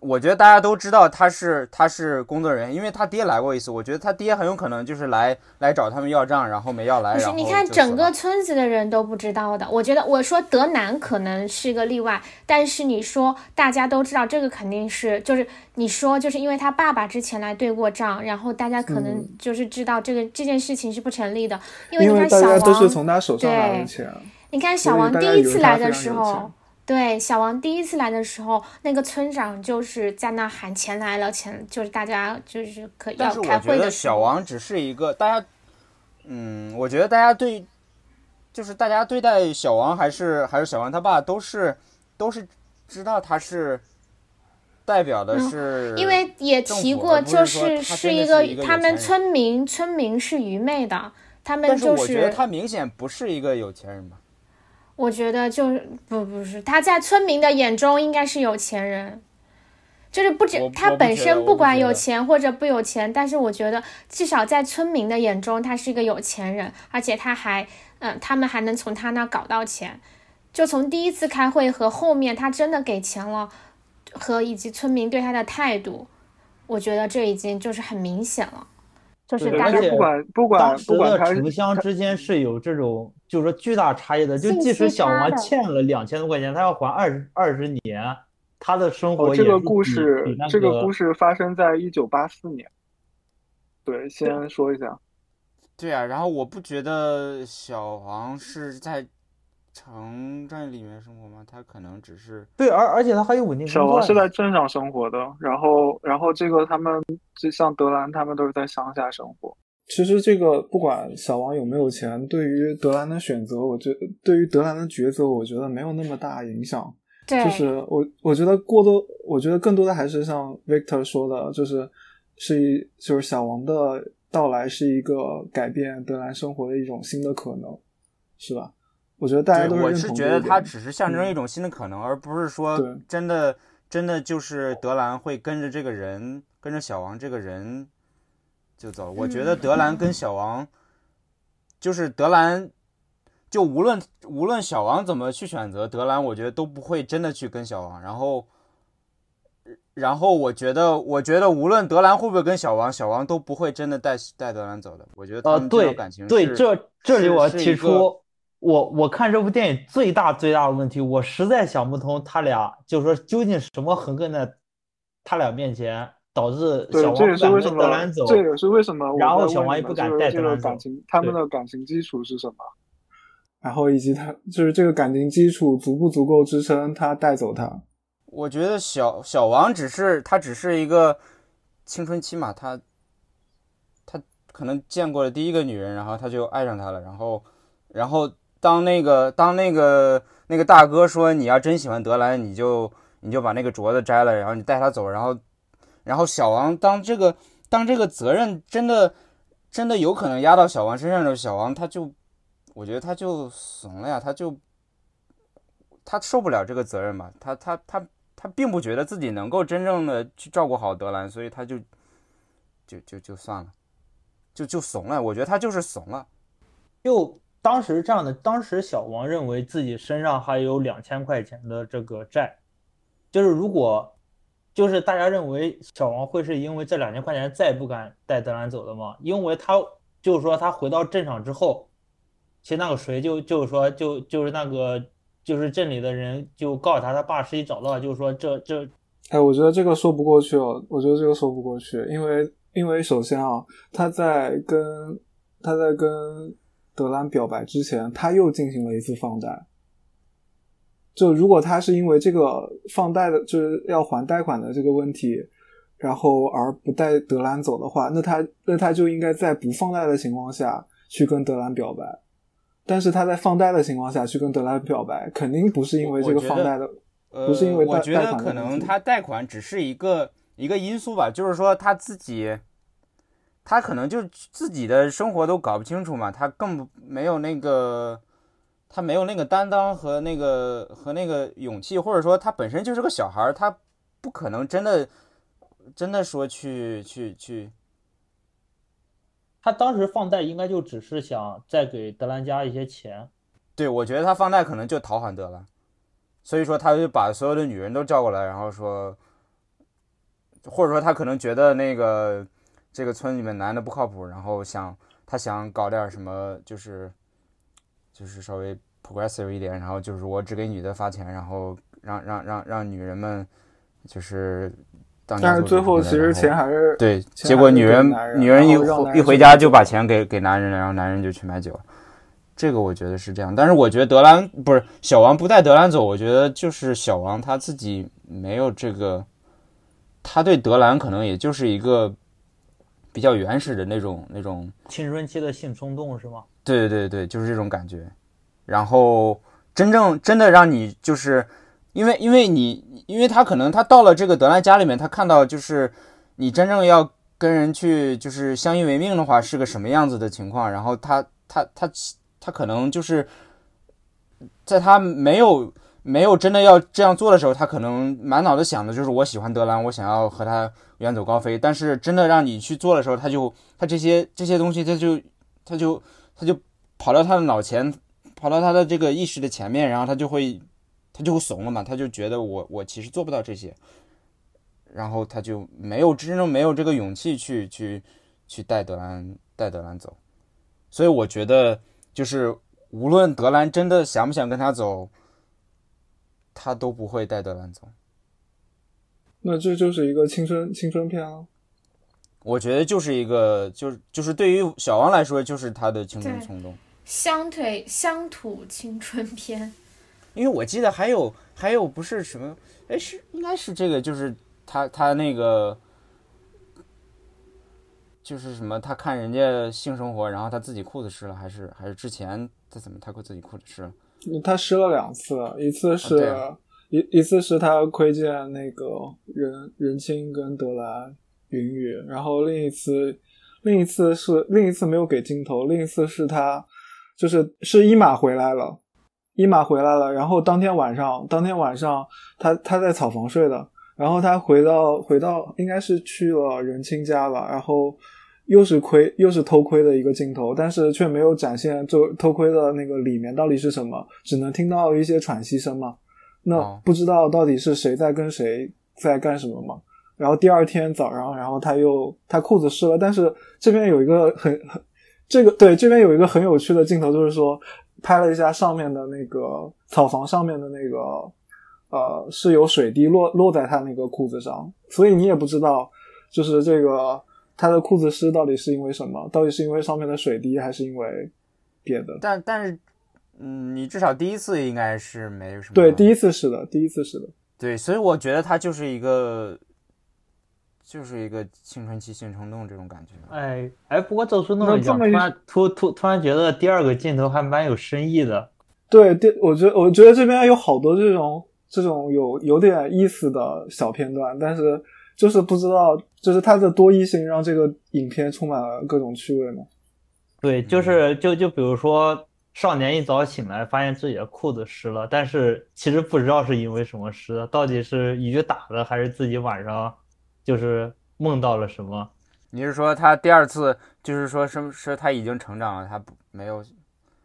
我觉得大家都知道他是他是工作人员，因为他爹来过一次。我觉得他爹很有可能就是来来找他们要账，然后没要来。不是，你看整个村子的人都不知道的。我觉得我说德南可能是个例外，但是你说大家都知道，这个肯定是就是你说就是因为他爸爸之前来对过账，然后大家可能就是知道这个这件事情是不成立的。因为你看小王都是从他手上拿的钱。你看小王第一次来的时候。对，小王第一次来的时候，那个村长就是在那喊钱来了，钱就是大家就是可要开会的小王只是一个大家，嗯，我觉得大家对，就是大家对待小王还是还是小王他爸都是都是知道他是代表的是，因为也提过，就是是一个他们村民村民是愚昧的，他们就是我觉得他明显不是一个有钱人吧。我觉得就是不不是他在村民的眼中应该是有钱人，就是不止他本身不管有钱或者不有钱，但是我觉得至少在村民的眼中他是一个有钱人，而且他还嗯他们还能从他那搞到钱，就从第一次开会和后面他真的给钱了，和以及村民对他的态度，我觉得这已经就是很明显了。就是大家不管不管不管城乡之间是有这种，就是说巨大差异的。就即使小王欠了两千多块钱，他要还二十二十年，他的生活这个故事这个故事发生在一九八四年。对，先说一下。对啊，然后我不觉得小黄是在。城镇里面生活吗？他可能只是对，而而且他还有稳定小王是在镇上生活的，然后然后这个他们就像德兰，他们都是在乡下生活。其实这个不管小王有没有钱，对于德兰的选择，我觉对于德兰的抉择，我觉得没有那么大影响。对，就是我我觉得过多，我觉得更多的还是像 Victor 说的，就是是一就是小王的到来是一个改变德兰生活的一种新的可能，是吧？我觉得大家都是我是觉得它只是象征一种新的可能，而不是说真的真的就是德兰会跟着这个人，跟着小王这个人就走。我觉得德兰跟小王就是德兰，就无论无论小王怎么去选择德兰，我觉得都不会真的去跟小王。然后然后我觉得我觉得无论德兰会不会跟小王，小王都不会真的带带德兰走的。我觉得他们这段感情对这这里我提出。我我看这部电影最大最大的问题，我实在想不通他俩就是说究竟什么横亘在他俩面前，导致小王不敢跟德兰走。这也是为什么。然后小王也不敢带德兰走。他们的感情基础是什么？然后以及他就是这个感情基础足不足够支撑他带走他？我觉得小小王只是他只是一个青春期嘛，他他可能见过了第一个女人，然后他就爱上她了，然后然后。当那个当那个那个大哥说你要真喜欢德兰，你就你就把那个镯子摘了，然后你带他走，然后然后小王当这个当这个责任真的真的有可能压到小王身上的时候，小王他就我觉得他就怂了呀，他就他受不了这个责任嘛，他他他他并不觉得自己能够真正的去照顾好德兰，所以他就就就就算了，就就怂了。我觉得他就是怂了。就当时这样的，当时小王认为自己身上还有两千块钱的这个债，就是如果就是大家认为小王会是因为这两千块钱再不敢带德兰走的吗？因为他就是说他回到镇上之后，其实那个谁就就是说就就是那个就是镇里的人就告诉他他爸实际找到了，就是说这这哎，我觉得这个说不过去哦，我觉得这个说不过去，因为因为首先啊，他在跟他在跟德兰表白之前，他又进行了一次放贷。就如果他是因为这个放贷的，就是要还贷款的这个问题，然后而不带德兰走的话，那他那他就应该在不放贷的情况下去跟德兰表白。但是他在放贷的情况下去跟德兰表白，肯定不是因为这个放贷的，不是因为贷我觉得可能他贷款只是一个一个因素吧，就是说他自己，他可能就自己的生活都搞不清楚嘛，他更没有那个。他没有那个担当和那个和那个勇气，或者说他本身就是个小孩儿，他不可能真的真的说去去去。他当时放贷应该就只是想再给德兰家一些钱。对，我觉得他放贷可能就讨好德兰，所以说他就把所有的女人都叫过来，然后说，或者说他可能觉得那个这个村里面男的不靠谱，然后想他想搞点什么，就是就是稍微。progressive 一点，然后就是我只给女的发钱，然后让让让让女人们就是当。但是最后其实钱还是对，结果女人女人一一回家就把钱给给男人了，然后男人就去买酒。这个我觉得是这样，但是我觉得德兰不是小王不带德兰走，我觉得就是小王他自己没有这个，他对德兰可能也就是一个比较原始的那种那种青春期的性冲动是吗？对对对对，就是这种感觉。然后真正真的让你就是，因为因为你因为他可能他到了这个德兰家里面，他看到就是你真正要跟人去就是相依为命的话是个什么样子的情况，然后他他他他可能就是在他没有没有真的要这样做的时候，他可能满脑子想的就是我喜欢德兰，我想要和他远走高飞。但是真的让你去做的时候，他就他这些这些东西他就他就他就跑到他的脑前。跑到他的这个意识的前面，然后他就会，他就会怂了嘛，他就觉得我我其实做不到这些，然后他就没有真正没有这个勇气去去去带德兰带德兰走，所以我觉得就是无论德兰真的想不想跟他走，他都不会带德兰走。那这就是一个青春青春片啊。我觉得就是一个就是就是对于小王来说就是他的青春冲动。乡土乡土青春片，因为我记得还有还有不是什么，哎是应该是这个，就是他他那个，就是什么他看人家性生活，然后他自己裤子湿了，还是还是之前他怎么他自己裤子湿了？他失了两次，一次是一一次是他窥见那个任任青跟德兰云雨，然后另一次另一次是另一次没有给镜头，另一次是他。就是是伊玛回来了，伊玛回来了，然后当天晚上，当天晚上他他在草房睡的，然后他回到回到应该是去了仁青家吧，然后又是窥又是偷窥的一个镜头，但是却没有展现就偷窥的那个里面到底是什么，只能听到一些喘息声嘛，那不知道到底是谁在跟谁在干什么嘛。然后第二天早上，然后他又他裤子湿了，但是这边有一个很很。这个对这边有一个很有趣的镜头，就是说拍了一下上面的那个草房上面的那个呃是有水滴落落在他那个裤子上，所以你也不知道就是这个他的裤子湿到底是因为什么，到底是因为上面的水滴还是因为别的？但但是嗯，你至少第一次应该是没什么。对，第一次是的，第一次是的。对，所以我觉得他就是一个。就是一个青春期性冲动这种感觉。哎哎，不过走出那么讲，突然突突突然觉得第二个镜头还蛮有深意的。对，第我觉得我觉得这边有好多这种这种有有点意思的小片段，但是就是不知道，就是它的多义性让这个影片充满了各种趣味嘛。对，就是就就比如说少年一早醒来，发现自己的裤子湿了，但是其实不知道是因为什么湿的，到底是雨打的，还是自己晚上就是梦到了什么？你是说他第二次就是说是是他已经成长了，他不没有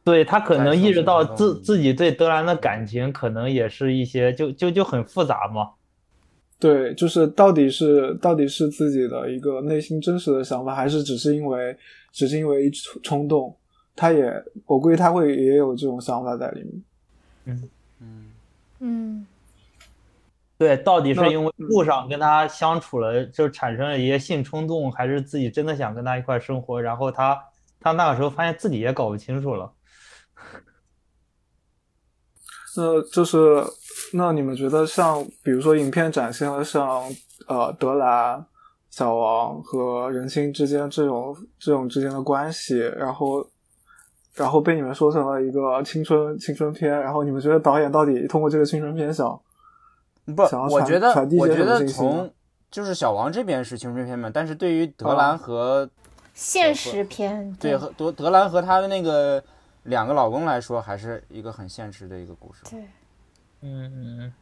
对他可能意识到自自己对德兰的感情可能也是一些就就就很复杂嘛。对，就是到底是到底是自己的一个内心真实的想法，还是只是因为只是因为一冲冲动？他也，我估计他会也有这种想法在里面。嗯嗯嗯对，到底是因为路上跟他相处了，就产生了一些性冲动，还是自己真的想跟他一块生活？然后他他那个时候发现自己也搞不清楚了。那就是，那你们觉得像，比如说影片展现了像呃德兰、小王和人心之间这种这种之间的关系，然后然后被你们说成了一个青春青春片，然后你们觉得导演到底通过这个青春片想不想要，传我觉得传递一些什么我觉得信息呢？从就是小王这边是青春片嘛，但是对于德啊兰和、现实片对和德德兰和她的那个两个老公来说，还是一个很现实的一个故事。对嗯嗯，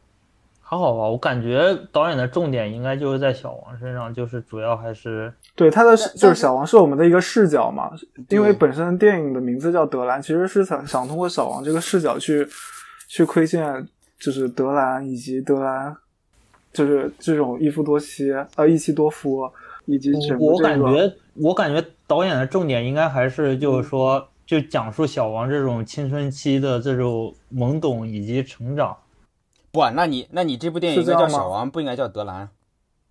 还好吧，我感觉导演的重点应该就是在小王身上，就是主要还是对他的就是小王是我们的一个视角嘛，因为本身电影的名字叫德兰，其实是想想通过小王这个视角去去窥见，就是德兰以及德兰，就是这种一夫多妻呃一妻多夫，以及整个我这个感觉，我感觉导演的重点应该还是就是说，就讲述小王这种青春期的这种懵懂以及成长。不，那你那你这部电影应该叫小王，不应该叫德兰。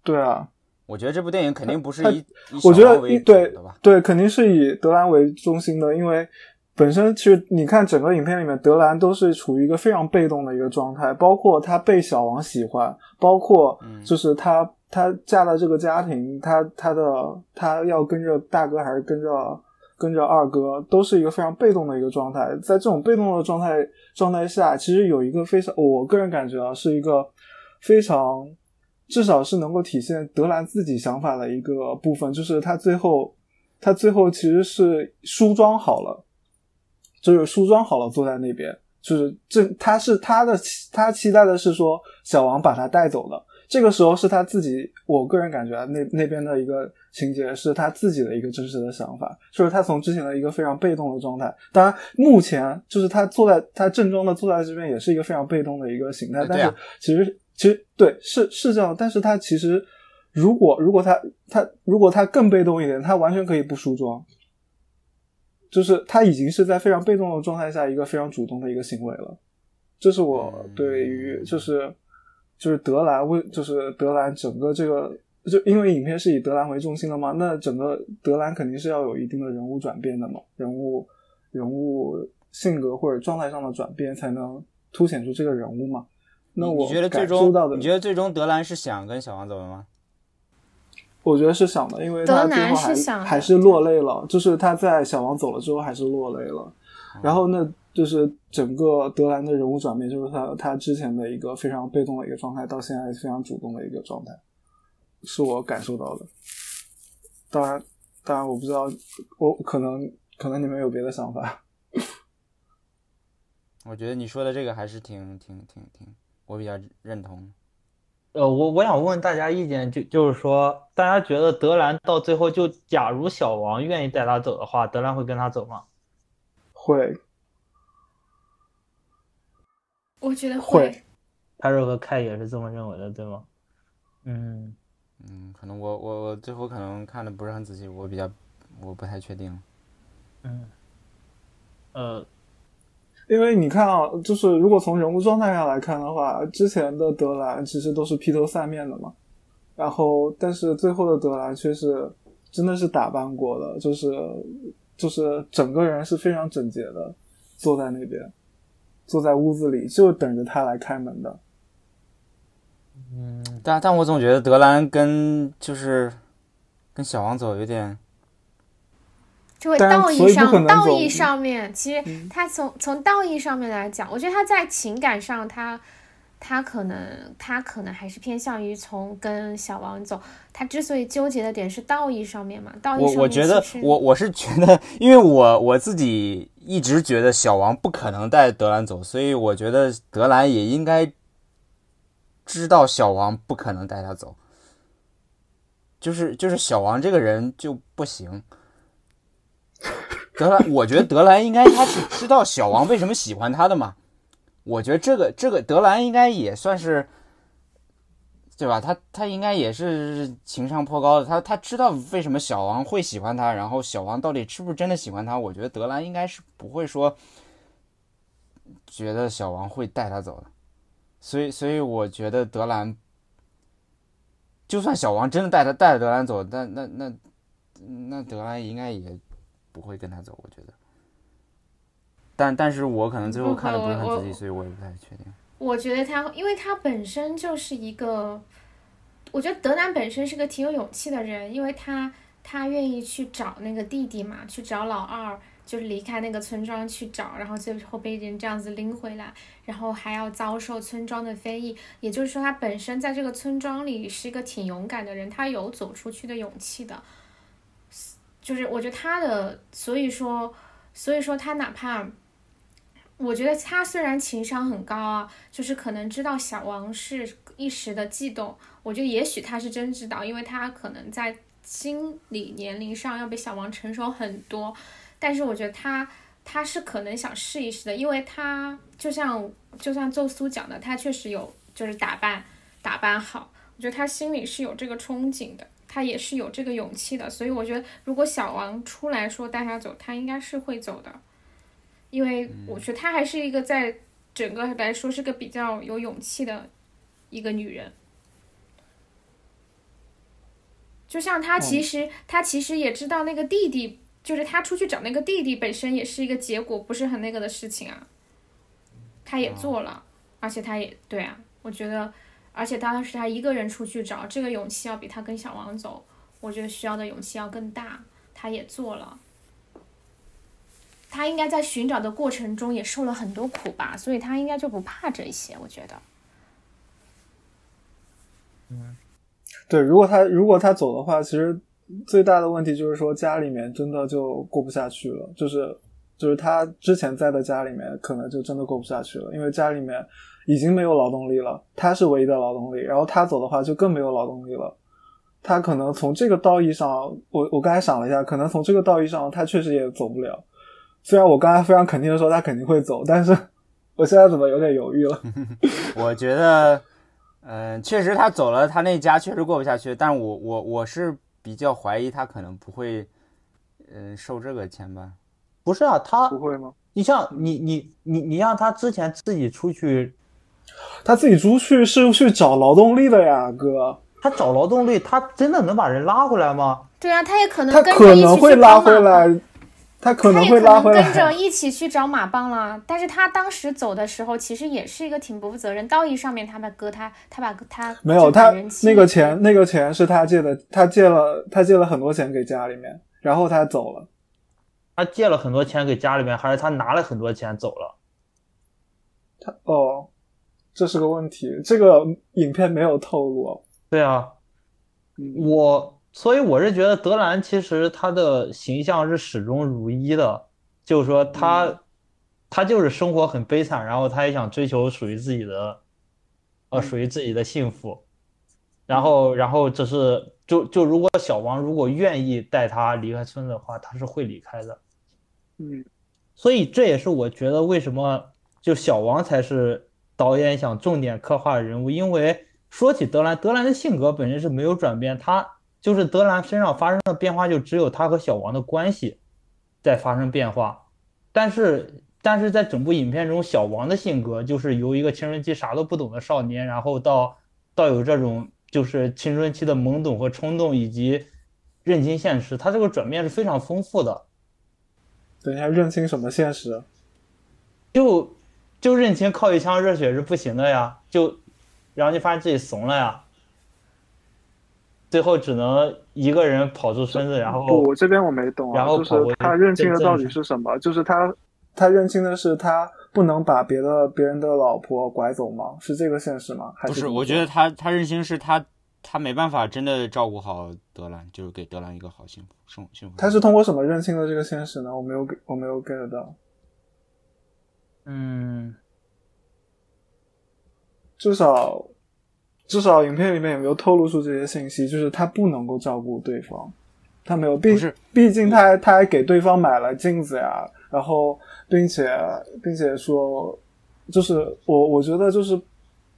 对啊，我觉得这部电影肯定不是他以以我觉得一对？对，肯定是以德兰为中心的，因为本身其实你看整个影片里面，德兰都是处于一个非常被动的一个状态，包括他被小王喜欢，包括嗯就是她她嫁到这个家庭，他他的他要跟着大哥还是跟着跟着二哥，都是一个非常被动的一个状态。在这种被动的状态状态下，其实有一个非常，我个人感觉啊，是一个非常至少是能够体现德兰自己想法的一个部分，就是他最后他最后其实是梳妆好了，就是梳妆好了坐在那边，就是这他是他的他期待的是说小王把他带走的。这个时候是他自己，我个人感觉啊那那边的一个情节是他自己的一个真实的想法，就是他从之前的一个非常被动的状态，当然目前就是他坐在他正装的坐在这边也是一个非常被动的一个形态，但是其实其实对是是这样，但是他其实如果如果他他如果他更被动一点，他完全可以不梳妆，就是他已经是在非常被动的状态下一个非常主动的一个行为了，这是我对于就是就是德兰为就是德兰整个这个就因为影片是以德兰为中心的嘛，那整个德兰肯定是要有一定的人物转变的嘛，人物人物性格或者状态上的转变才能凸显出这个人物嘛。那我觉得最终你觉得最终德兰是想跟小王走的吗？我觉得是想的，因为他最后还是还是落泪了，就是他在小王走了之后还是落泪了。然后那就是整个德兰的人物转变，就是他他之前的一个非常被动的一个状态，到现在非常主动的一个状态，是我感受到的。当然，当然我不知道，我可能可能你们有别的想法。我觉得你说的这个还是挺挺挺挺，我比较认同。呃，我我想问问大家意见，就就是说，大家觉得德兰到最后就，假如小王愿意带他走的话，德兰会跟他走吗？会，我觉得会泰瑞和凯也是这么认为的，对吗？嗯，嗯，可能我我我最后可能看的不是很仔细，我比较我不太确定。嗯，呃，因为你看啊，就是如果从人物状态上来看的话，之前的德兰其实都是披头散面的嘛，然后但是最后的德兰却是真的是打扮过的，就是就是整个人是非常整洁的，坐在那边，坐在屋子里就等着他来开门的。嗯，但但我总觉得德兰跟就是跟小王走有点，就会道义上，道义上面，其实嗯他从从道义上面来讲，我觉得他在情感上他他可能他可能还是偏向于从跟小王走。他之所以纠结的点是道义上面嘛，道义上面我我觉得我我是觉得，因为我我自己一直觉得小王不可能带德兰走，所以我觉得德兰也应该知道小王不可能带他走。就是就是小王这个人就不行。德兰，我觉得德兰应该他是知道小王为什么喜欢他的嘛。我觉得这个这个德兰应该也算是，对吧？他他应该也是情商颇高的，他他知道为什么小王会喜欢他，然后小王到底是不是真的喜欢他？我觉得德兰应该是不会说觉得小王会带他走的，所以所以我觉得德兰，就算小王真的带他带着德兰走，那那那那德兰应该也不会跟他走，我觉得。但但是我可能最后看的不是很仔细，所以我也不太确定。我觉得他，因为他本身就是一个，我觉得德南本身是个挺有勇气的人，因为他他愿意去找那个弟弟嘛，去找老二，就是离开那个村庄去找，然后最后被人这样子拎回来，然后还要遭受村庄的非议，也就是说他本身在这个村庄里是一个挺勇敢的人，他有走出去的勇气的，就是我觉得他的，所以说，所以说他哪怕。我觉得他虽然情商很高啊，就是可能知道小王是一时的悸动。我觉得也许他是真知道，因为他可能在心理年龄上要比小王成熟很多。但是我觉得他他是可能想试一试的，因为他就像就像宙苏讲的，他确实有就是打扮打扮好。我觉得他心里是有这个憧憬的，他也是有这个勇气的。所以我觉得如果小王出来说带他走，他应该是会走的。因为我觉得她还是一个在整个来说是个比较有勇气的一个女人，就像她其实她其实也知道那个弟弟，就是她出去找那个弟弟本身也是一个结果不是很那个的事情啊，她也做了，而且她也对啊，我觉得，而且当时她一个人出去找，这个勇气要比她跟小王走，我觉得需要的勇气要更大，她也做了。他应该在寻找的过程中也受了很多苦吧，所以他应该就不怕这些。我觉得，嗯，对，如果他如果他走的话，其实最大的问题就是说家里面真的就过不下去了，就是就是他之前在的家里面可能就真的过不下去了，因为家里面已经没有劳动力了，他是唯一的劳动力，然后他走的话就更没有劳动力了。他可能从这个道义上，我我刚才想了一下，可能从这个道义上，他确实也走不了。虽然我刚才非常肯定的说他肯定会走，但是 我现在怎么有点犹豫了？我觉得，嗯，确实他走了，他那家确实过不下去。但我我我是比较怀疑他可能不会，嗯，受这个牵绊。不是啊，他不会吗？你像你你你你让他之前自己出去，他自己出去是去找劳动力的呀，哥。他找劳动力，他真的能把人拉回来吗？对啊，他也可能他可能会拉回来帮。他可能会拉回来跟着。一起去找马帮了，但是他当时走的时候，其实也是一个挺不负责任。道义上面，他把哥他他把他没有，他那个钱，那个钱是他借的，他借了，他借了很多钱给家里面，然后他走了。他借了很多钱给家里面，还是他拿了很多钱走了？他哦，这是个问题，这个影片没有透露。对啊，嗯我所以我是觉得德兰其实他的形象是始终如一的，就是说他、他就是生活很悲惨，然后他也想追求属于自己的，呃，属于自己的幸福，然后然后只是就就如果小王如果愿意带他离开村子的话，他是会离开的。嗯。所以这也是我觉得为什么就小王才是导演想重点刻画的人物，因为说起德兰，德兰的性格本身是没有转变，他就是德兰身上发生的变化就只有他和小王的关系在发生变化，但是但是在整部影片中，小王的性格就是由一个青春期啥都不懂的少年，然后到到有这种就是青春期的懵懂和冲动，以及认清现实，他这个转变是非常丰富的。等一下，认清什么现实？就就认清靠一腔热血是不行的呀，就然后就发现自己怂了呀，最后只能一个人跑出村子，然后不，我这边我没懂啊，然后就是他认清的到底是是什么？就是他他认清的是他不能把别的别人的老婆拐走吗？是这个现实吗？还不是，我觉得他他认清是他他没办法真的照顾好德兰，就是给德兰一个好幸福生活幸福。他是通过什么认清的这个现实呢？我没有给我没有 get 到。嗯，至少至少影片里面也没有透露出这些信息？就是他不能够照顾对方，他没有，毕不是毕竟他还他还给对方买了镜子呀，然后并且并且说，就是我我觉得就是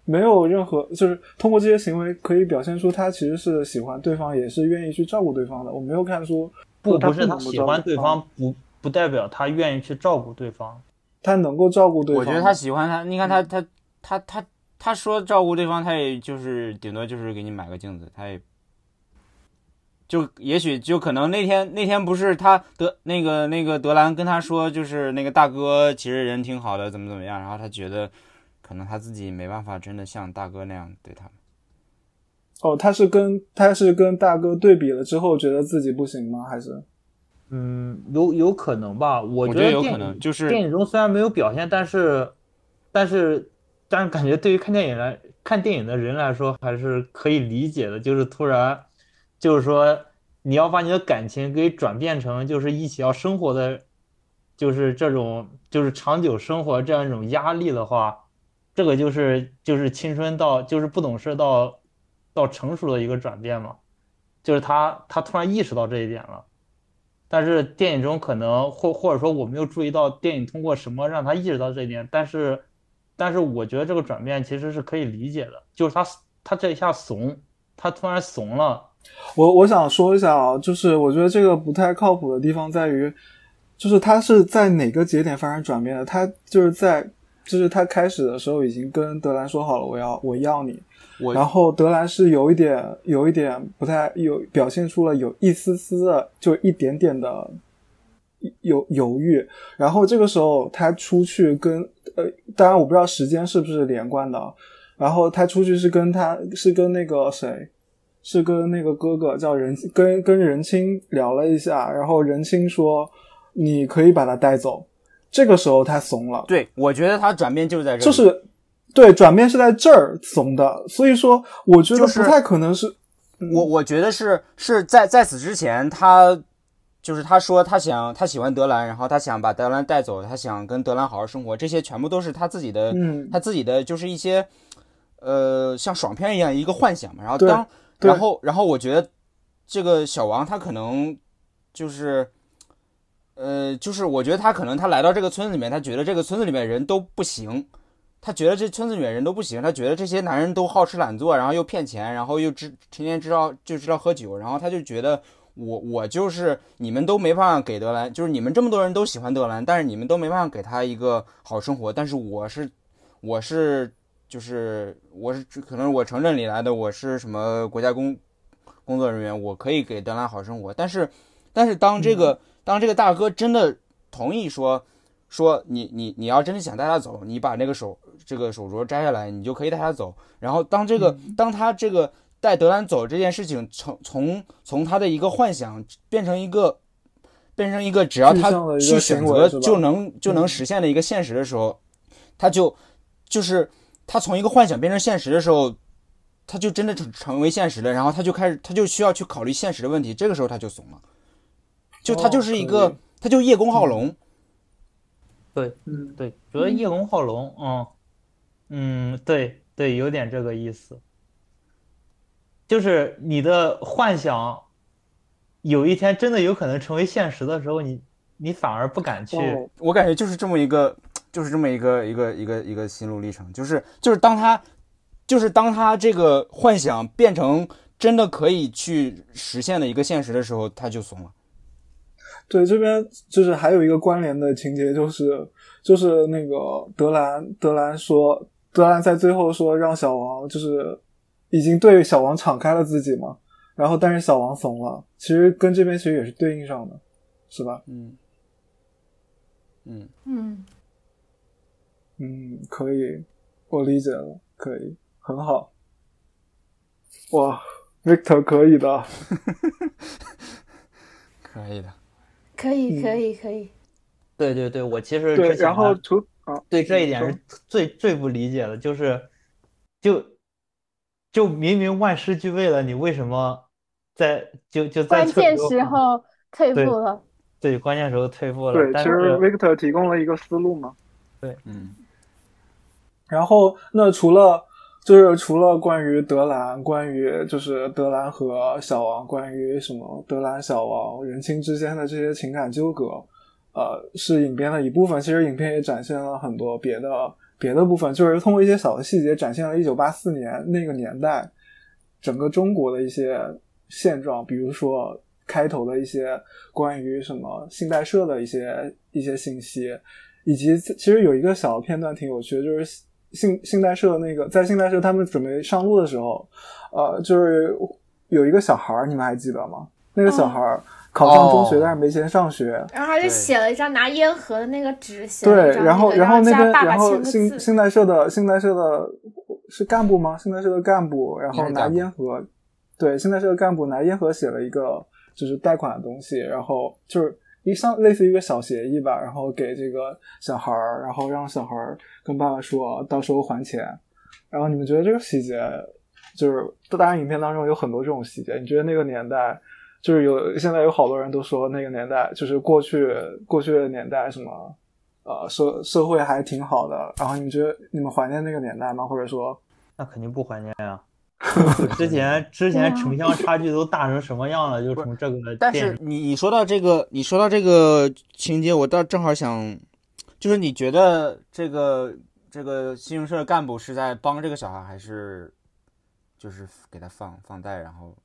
没有任何就是通过这些行为可以表现出他其实是喜欢对方，也是愿意去照顾对方的。我没有看出不不是他喜欢对方，不不代表他愿意去照顾对方。他能够照顾对方。我觉得他喜欢他，你看他他他他他说照顾对方，他也就是顶多就是给你买个镜子，他也就也许就可能那天那天不是他德那个那个德兰跟他说，就是那个大哥其实人挺好的，怎么怎么样，然后他觉得可能他自己没办法真的像大哥那样对他。哦，他是跟他是跟大哥对比了之后，觉得自己不行吗？还是嗯，有有可能吧，我觉我觉得有可能就是电影中虽然没有表现，但是但是但是感觉对于看电影来看电影的人来说，还是可以理解的。就是突然，就是说你要把你的感情给转变成就是一起要生活的，就是这种就是长久生活这样一种压力的话，这个就是就是青春到就是不懂事到到成熟的一个转变嘛。就是他他突然意识到这一点了。但是电影中可能或或者说我没有注意到电影通过什么让他意识到这一点，但是但是我觉得这个转变其实是可以理解的，就是他他这一下怂，他突然怂了，我我想说一下啊，就是我觉得这个不太靠谱的地方在于，就是他是在哪个节点发生转变的？他就是在就是他开始的时候已经跟德兰说好了，我要我要你，然后德兰是有一点有一点不太有表现出了有一丝丝的就一点点的犹犹豫，然后这个时候他出去跟呃，当然我不知道时间是不是连贯的啊，然后他出去是跟他是跟那个谁。是跟那个哥哥叫任跟跟任青聊了一下，然后任青说你可以把他带走。这个时候他怂了，对我觉得他转变就是在这里，就是对转变是在这儿怂的，所以说我觉得不太可能是我我觉得是是在在此之前，他就是他说他想他喜欢德兰，然后他想把德兰带走，他想跟德兰好好生活，这些全部都是他自己的，嗯他自己的就是一些呃像爽片一样一个幻想嘛。然后当然后然后我觉得这个小王他可能就是。呃，就是我觉得他可能他来到这个村子里面，他觉得这个村子里面人都不行，他觉得这村子里面人都不行，他觉得这些男人都好吃懒做，然后又骗钱，然后又知天天知道就知道喝酒，然后他就觉得我我就是你们都没办法给德兰，就是你们这么多人都喜欢德兰，但是你们都没办法给他一个好生活，但是我是我是就是我是可能我城镇里来的，我是什么国家工工作人员，我可以给德兰好生活，但是但是当这个、当这个大哥真的同意说说你你你要真的想带他走，你把那个手这个手镯摘下来，你就可以带他走。然后当这个、当他这个带德兰走这件事情从从从他的一个幻想变成一个变成一个只要他去选择就能就能嗯。实现的一个现实的时候，他就就是他从一个幻想变成现实的时候。他就真的成成为现实了，然后他就开始，他就需要去考虑现实的问题，这个时候他就怂了，就他哦就是一个，以他就叶公好龙，对嗯对，觉得叶公好龙，嗯嗯，对对，有点这个意思，就是你的幻想有一天真的有可能成为现实的时候，你你反而不敢去。哦我感觉就是这么一个，就是这么一个一个一个一个心路历程，就是就是当他，就是当他这个幻想变成真的可以去实现的一个现实的时候，他就怂了。对，这边就是还有一个关联的情节，就是就是那个德兰德兰说，德兰在最后说让小王就是已经对小王敞开了自己嘛，然后但是小王怂了，其实跟这边其实也是对应上的，是吧？嗯。嗯，嗯，嗯，可以，我理解了，可以，很好。哇，Victor 可以的，可以的。可以，嗯。可以，可以。对对对，我其实对，然后除啊对这一点是最最不理解的，就是就就明明万事俱备了，你为什么在就就在关键这个时候退步了。对关键时候退步了，对，其实是 Victor 提供了一个思路嘛。对嗯，然后那除了就是除了关于德兰，关于就是德兰和小王，关于什么德兰小王人亲之间的这些情感纠葛，呃，是影片的一部分。其实影片也展现了很多别的别的部分，就是通过一些小的细节展现了1984年那个年代整个中国的一些现状，比如说开头的一些关于什么信贷社的一些一些信息，以及其实有一个小的片段挺有趣的，就是信信贷社那个在信贷社他们准备上路的时候，呃，就是有一个小孩儿，你们还记得吗？那个小孩儿考上中学，哦但是没钱上学。然后他就写了一张拿烟盒的那个纸，写对一，张然后那个后那个加爸爸然后签的字信信贷社的信贷社的是干部吗？信贷社的干部，然后拿烟盒，对，信贷社的干部拿烟盒写了一个就是贷款的东西，然后就是一像类似于一个小协议吧，然后给这个小孩儿，然后让小孩儿跟爸爸说到时候还钱。然后你们觉得这个细节，就是当然影片当中有很多这种细节，你觉得那个年代？就是有现在有好多人都说那个年代就是过去过去的年代什么呃社社会还挺好的，然后你们觉得你们怀念那个年代吗？或者说那肯定不怀念呀。之前之前城乡差距都大成什么样了，就从这个 但是你你说到这个，你说到这个情节，我倒正好想，就是你觉得这个这个信用社干部是在帮这个小孩，还是就是给他放放贷，然后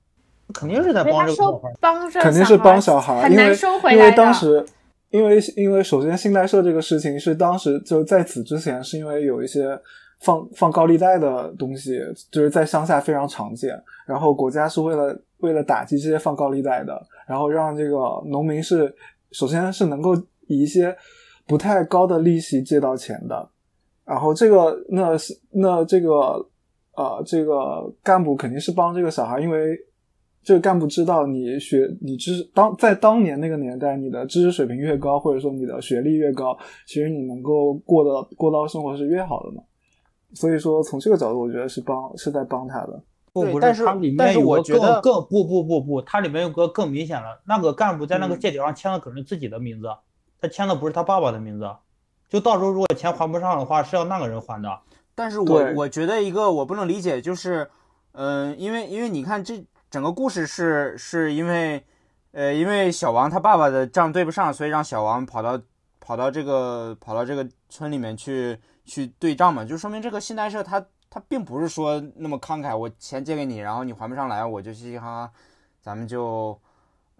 肯定是在帮这个小孩儿。帮着肯定是帮小孩，很难因为因为收回来的。当时，因为因为首先信贷社这个事情是当时就在此之前，是因为有一些放放高利贷的东西，就是在乡下非常常见，然后国家是为了为了打击这些放高利贷的，然后让这个农民是首先是能够以一些不太高的利息借到钱的，然后这个那是那这个呃这个干部肯定是帮这个小孩，因为这个干部知道你学你知识当在当年那个年代，你的知识水平越高，或者说你的学历越高，其实你能够过的过到生活是越好的嘛。所以说从这个角度，我觉得是帮是在帮他的。不不是它里但是面有个更我觉得更不不不不，它里面有个更明显了，那个干部在那个嗯借条上签的可能是自己的名字，他签的不是他爸爸的名字，就到时候如果钱还不上的话，是要那个人还的。但是我我觉得一个我不能理解，就是，嗯、因为因为你看这整个故事是是因为，呃，因为小王他爸爸的账对不上，所以让小王跑到跑到这个跑到这个村里面去去对账嘛，就说明这个信贷社他他并不是说那么慷慨，我钱借给你，然后你还不上来，我就嘻嘻哈哈，咱们就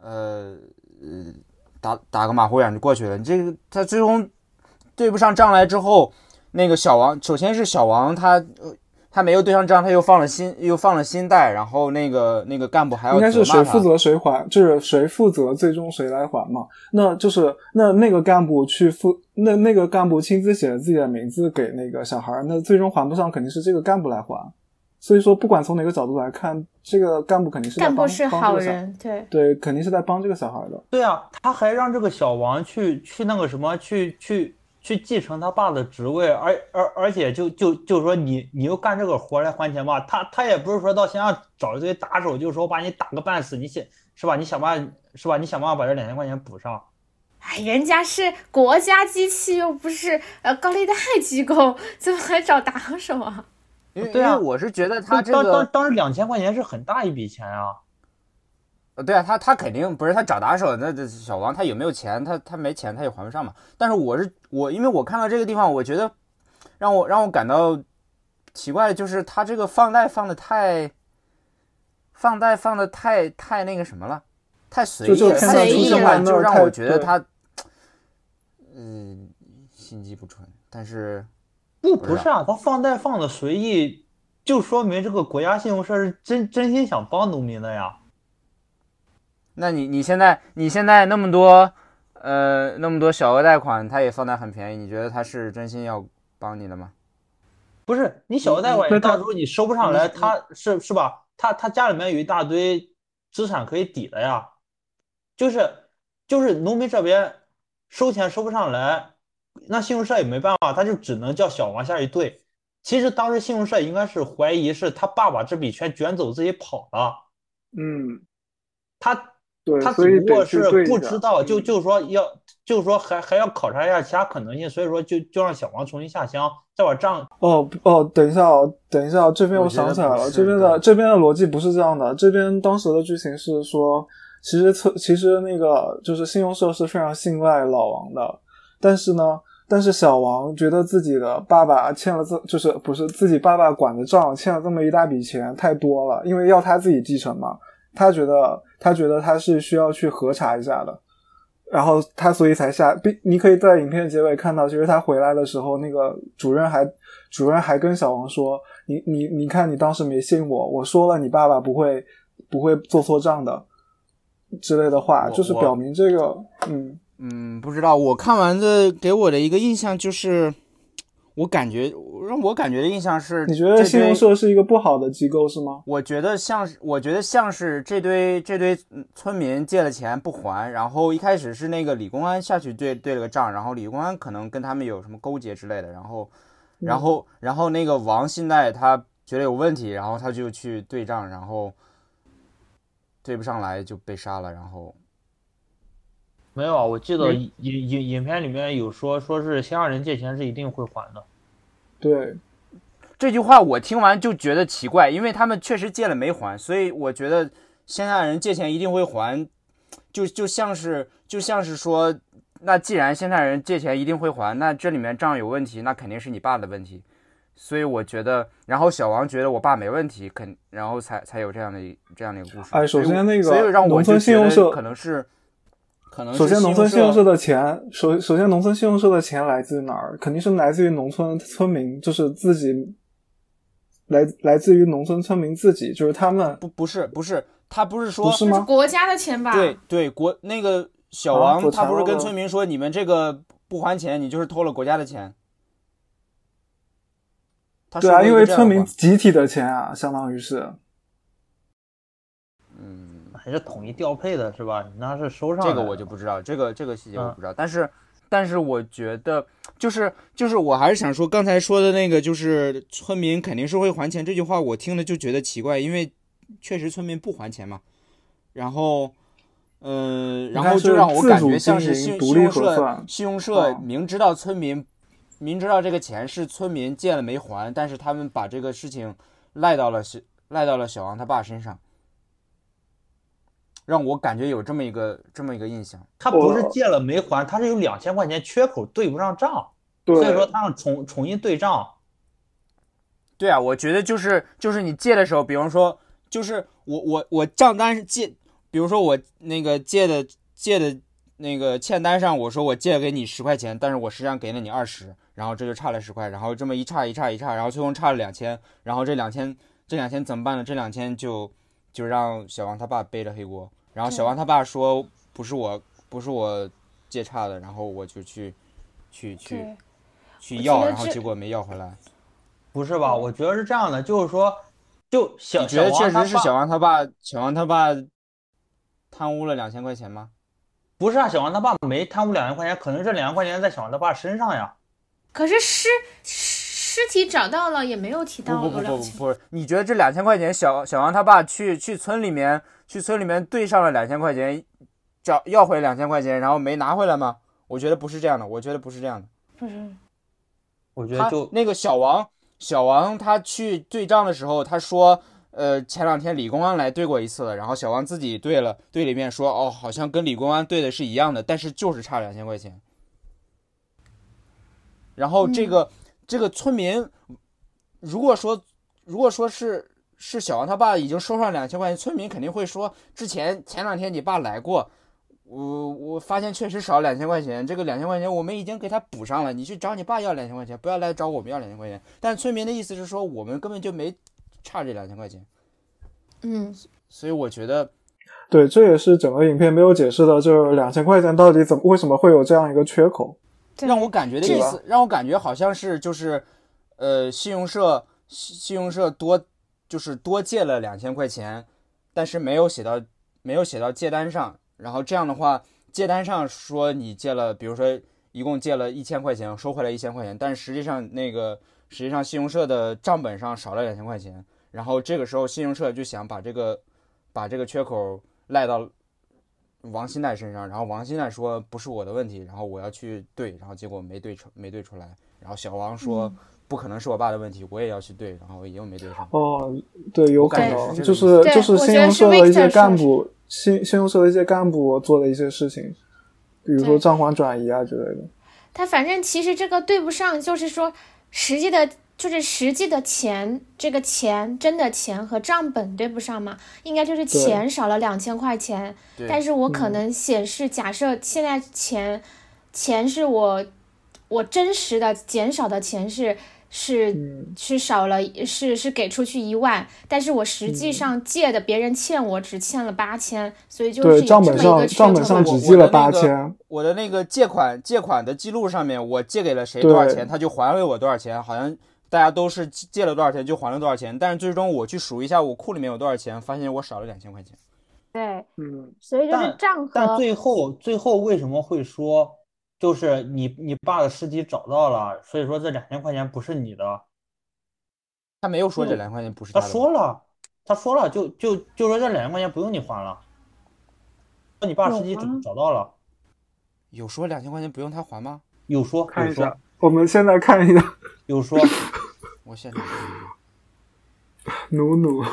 呃呃打打个马虎眼就过去了。你这个他最终对不上账来之后。那个小王，首先是小王他，呃他没有对上账，他又放了新又放了新贷，然后那个那个干部还要应该是谁负责谁还，就是谁负责最终谁来还嘛。那就是那那个干部去负，那那个干部亲自写了自己的名字给那个小孩儿，那最终还不上肯定是这个干部来还。所以说，不管从哪个角度来看，这个干部肯定是在帮干部是好人，对，对，肯定是在帮这个小孩的。对啊，他还让这个小王去去那个什么，去去去继承他爸的职位，而而而且就就就说你你又干这个活来还钱吧，他他也不是说到乡下找一堆打手，就是说把你打个半死，你想是吧？你想办法是吧？你想办法把这两千块钱补上。哎，人家是国家机器，又不是呃高利贷机构，怎么还找打手啊？因为对啊我是觉得他这当当，当时两千块钱是很大一笔钱啊。呃对啊，他他肯定不是他找打手，那这小王他有没有钱，他他没钱他也还不上嘛。但是我是我，因为我看到这个地方，我觉得让我让我感到奇怪，就是他这个放贷放的太放贷放的太太那个什么了，太随意了，随意的话，就让我觉得他嗯心机不纯，但是。不，不是不是啊，他放贷放的随意，就说明这个国家信用社是真真心想帮农民的呀。那你你现在你现在那么多呃那么多小额贷款，他也放贷很便宜，你觉得他是真心要帮你的吗？不是你小额贷款，到时候你收不上来，他是是吧？他他家里面有一大堆资产可以抵的呀，就是就是农民这边收钱收不上来，那信用社也没办法，他就只能叫小王下去兑。其实当时信用社应该是怀疑是他爸把这笔钱卷走，自己跑了。嗯，他对，他只不过是不知道，就嗯。就是说要，就是说还还要考察一下其他可能性，所以说就就让小王重新下乡，再把账哦哦，等一下哦，等一下哦，这边我想起来了，这边的的这边的逻辑不是这样的，这边当时的剧情是说，其实特其实那个就是信用社是非常信赖老王的，但是呢，但是小王觉得自己的爸爸欠了这就是不是自己爸爸管的账欠了这么一大笔钱太多了，因为要他自己继承嘛，他觉得他觉得他是需要去核查一下的。然后他所以才下，并你可以在影片结尾看到，其实他回来的时候，那个主任还主任还跟小王说：“你你你看，你当时没信我，我说了，你爸爸不会不会做错账的之类的话，就是表明这个，嗯，嗯，不知道。我看完的给我的一个印象就是，我感觉让我感觉的印象是，你觉得信用社是一个不好的机构是吗？我觉得像是，我觉得像是这堆这堆嗯村民借了钱不还，然后一开始是那个李公安下去对对了个账，然后李公安可能跟他们有什么勾结之类的，然后，然后然后那个王信贷他觉得有问题，然后他就去对账，然后对不上来就被杀了，然后没有啊，我记得影影影片里面有说，说是乡下人借钱是一定会还的。对，这句话我听完就觉得奇怪，因为他们确实借了没还，所以我觉得乡下人借钱一定会还，就就像是就像是说，那既然乡下人借钱一定会还，那这里面账有问题，那肯定是你爸的问题。所以我觉得，然后小王觉得我爸没问题，肯然后才才有这样的一这样的一个故事。哎首先那个所以让我农村就觉得信用社可能是，可能首先，农村信信用社的钱，首首先，农村信用社的钱来自于哪儿？肯定是来自于农村村民，就是自己，来来自于农村村民自己，就是他们不不是不是，他不是说不是吗？是国家的钱吧？对对，国那个小啊王我他不是跟村民说，你们这个不还钱，你就是偷了国家的钱。他对啊，因为村民集体的钱啊，相当于是。嗯，还是统一调配的是吧？你那是收上这个我就不知道，这个这个细节我嗯不知道，但是但是我觉得就是就是我还是想说刚才说的那个，就是村民肯定是会还钱这句话，我听了就觉得奇怪，因为确实村民不还钱嘛，然后。嗯，然后就让我感觉像是信独立核信用社信用社哦明知道村民明知道这个钱是村民借了没还，但是他们把这个事情赖到了小赖到了小王他爸身上，让我感觉有这么一个这么一个印象。他不是借了没还，他是有两千块钱缺口对不上账，所以说他让重重新对账。对啊，我觉得就是就是你借的时候，比方说就是我我我账单是借，比如说我那个借的借的那个欠单上，我说我借给你十块钱，但是我实际上给了你二十，然后这就差了十块，然后这么一差一差一差，然后最后差了两千，然后这两千这两千怎么办呢？这两千就就让小王他爸背着黑锅，然后小王他爸说不是我不是我借差的，然后我就去去去，去要，然后结果没要回来。不是吧？我觉得是这样的，就是说，就小你觉得小王他爸确实是小王他爸，小王他爸贪污了两千块钱吗？不是啊，小王他爸没贪污两千块钱，可能这两千块钱在小王他爸身上呀。可是尸尸体找到了，也没有提到不不不。不不不，你觉得这两千块钱小小王他爸去去村里面去村里面兑上了两千块钱，找要回两千块钱，然后没拿回来吗？我觉得不是这样的，我觉得不是这样的。不是，我觉得就那个小王小王他去对账的时候，他说。呃，前两天李公安来对过一次了，然后小王自己对了对了一遍，说哦，好像跟李公安对的是一样的，但是就是差两千块钱。然后这个、这个村民，如果说如果说是是小王他爸已经收上两千块钱，村民肯定会说，之前前两天你爸来过，我我发现确实少两千块钱，这个两千块钱我们已经给他补上了，你去找你爸要两千块钱，不要来找我们要两千块钱。但村民的意思是说，我们根本就没差这两千块钱，嗯，所以我觉得对，这也是整个影片没有解释的，就是两千块钱到底怎么为什么会有这样一个缺口？对。让我感觉的这个。意思，让我感觉好像是就是，呃，信用社信信用社多就是多借了两千块钱，但是没有写到没有写到借单上，然后这样的话，借单上说你借了，比如说一共借了一千块钱，收回来一千块钱，但实际上那个实际上信用社的账本上少了两千块钱，然后这个时候信用社就想把这个把这个缺口赖到王新代身上，然后王新代说不是我的问题，然后我要去对，然后结果没对出没对出来，然后小王说不可能是我爸的问题，我也要去对，然后也又没对上。哦，对，有感能觉就是就是信用社的一些干部，信信用社的一些干部做的一些事情，比如说对账款转移啊之类的。他反正其实这个对不上，就是说实际的，就是实际的钱，这个钱真的钱和账本对不上嘛，应该就是钱少了两千块钱，对。但是我可嗯。能显示，假设现在钱钱是我我真实的减少的钱是是嗯。是少了，是是给出去一万，但是我实嗯。际上借的别人欠我只欠了八千，所以就是对，有这么一账本上账本上只记了八千。我的那个借款借款的记录上面，我借给了谁多少钱，他就还给我多少钱，好像大家都是借了多少钱就还了多少钱，但是最终我去数一下我库里面有多少钱，发现我少了两千块钱。对，嗯，所以就是但账和但最后最后为什么会说，就是你你爸的尸体找到了，所以说这两千块钱不是你的。他没有说这嗯两千块钱不是他的，说了，他说了，就就就说这两千块钱不用你还了，说你爸尸体找找到了，有说两千块钱不用他还吗？有说有说看一下，我们现在看一下，有说，我现在努努，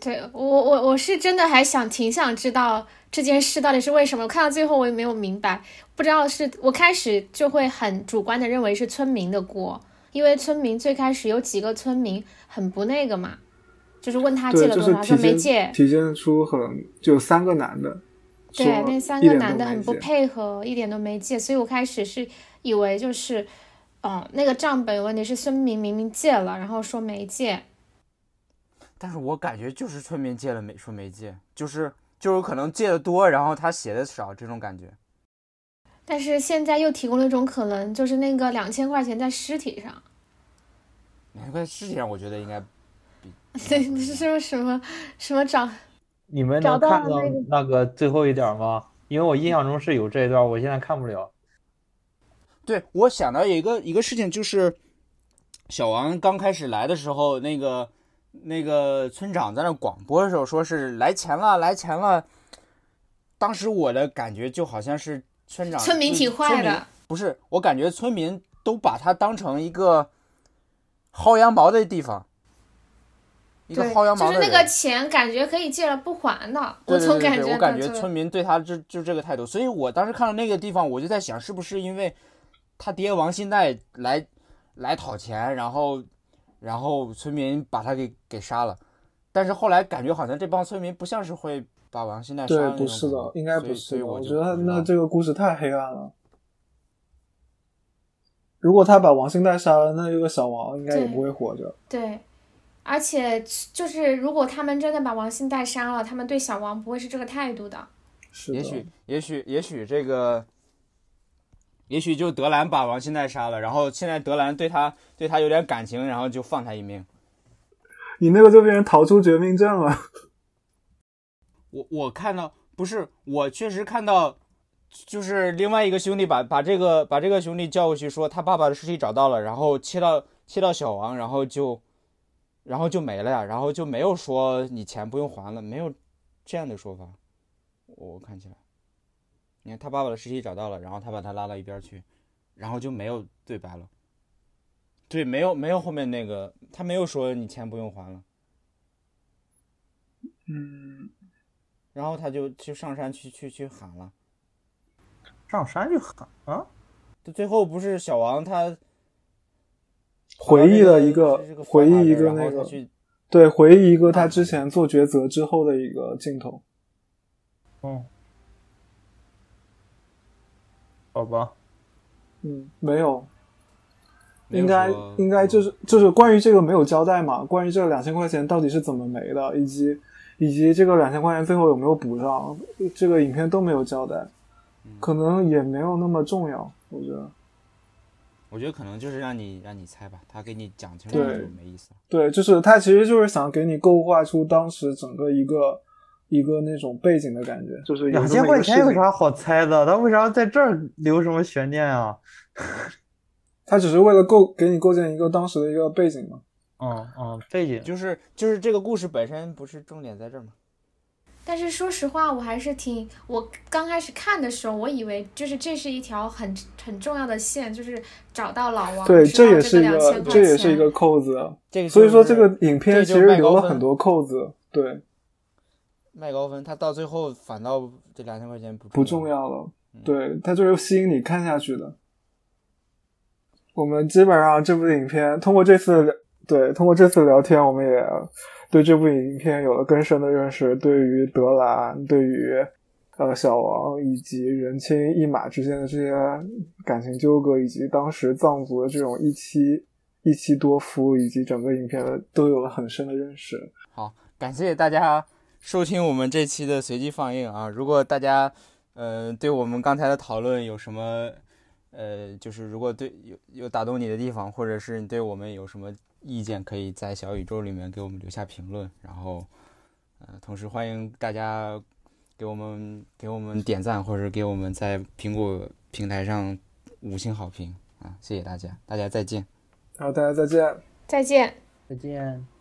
对我我我是真的还想挺想知道这件事到底是为什么。我看到最后我也没有明白，不知道是我开始就会很主观的认为是村民的锅，因为村民最开始有几个村民很不那个嘛，就是问他借了多少，他说没借。体现出很就三个男的，对，那三个男的很不配合，一点都没借，所以我开始是以为就是，嗯，那个账本有问题是村民明明借了，然后说没借。但是我感觉就是村民借了没说没借，就是就是可能借的多，然后他写的少这种感觉。但是现在又提供了一种可能，就是那个两千块钱在尸体上。难怪尸体上我觉得应该对，你是说什么什么找？你们能看到了那个最后一点吗？因为我印象中是有这一段，我现在看不了。对，我想到有一个一个事情，就是小王刚开始来的时候，那个那个村长在那广播的时候说是来钱了，来钱了。当时我的感觉就好像是村长村民挺坏的，不是，我感觉村民都把他当成一个薅羊毛的地方，一个对，薅羊毛的。就是那个钱感觉可以借了不还的，我对对对对，总感觉我感觉村民对他就就这个态度，所以我当时看到那个地方，我就在想，是不是因为他爹王新代来来讨钱，然后然后村民把他给给杀了，但是后来感觉好像这帮村民不像是会把王新代杀对，不是的应该不是的。我觉得那这个故事太黑暗了。如果他把王信代杀了，那这个小王应该也不会活着。对，而且就是如果他们真的把王新代杀了，他们对小王不会是这个态度的。是的，也许也许也许这个。也许就德兰把王新代杀了，然后现在德兰对他对他有点感情，然后就放他一命。你那个就变成逃出绝命镇了。我我看到不是，我确实看到，就是另外一个兄弟把把这个把这个兄弟叫过去说他爸爸的尸体找到了，然后切到切到小王，然后就然后就没了呀，然后就没有说你钱不用还了，没有这样的说法，我看起来，你看他爸爸的尸体找到了，然后他把他拉到一边去，然后就没有对白了，对，没有没有后面那个他没有说你钱不用还了。嗯，然后他就去上山去去去喊了。上山去喊啊！就最后不是小王他回忆了一个个回忆一个那个对，回忆一个他之前做抉择之后的一个镜头。嗯，好吧，嗯，没有，应该应该就是就是关于这个没有交代嘛？关于这个两千块钱到底是怎么没的，以及以及这个两千块钱最后有没有补上，这个影片都没有交代，可能也没有那么重要，我觉得。我觉得可能就是让你让你猜吧，他给你讲清楚对就没意思了。对，就是他其实就是想给你勾画出当时整个一个一个那种背景的感觉，就是两千块钱有。啥好猜的？他为啥在这儿留什么悬念啊？他只是为了构给你构建一个当时的一个背景嘛。嗯嗯，背景就是就是这个故事本身不是重点在这儿吗？但是说实话，我还是挺……我刚开始看的时候，我以为就是这是一条很很重要的线，就是找到老王，对，这这也是一两千块个这也是一个扣子。这个所以说这个影片其实留了很多扣子，对，麦高芬，他到最后反倒这两千块钱不不重要了。对，他就是吸引你看下去的。我们基本上这部影片通过这次对通过这次聊天，我们也对这部影片有了更深的认识。对于德兰，对于呃小王以及人亲一马之间的这些感情纠葛，以及当时藏族的这种一妻一妻多夫，以及整个影片的都有了很深的认识。好，感谢大家收听我们这期的随机放映啊！如果大家呃对我们刚才的讨论有什么呃，就是如果对有有打动你的地方，或者是你对我们有什么意见，可以在小宇宙里面给我们留下评论。然后呃，同时欢迎大家给我们给我们点赞，或者给我们在苹果平台上五星好评啊！谢谢大家，大家再见。好大家再见。再见。再见。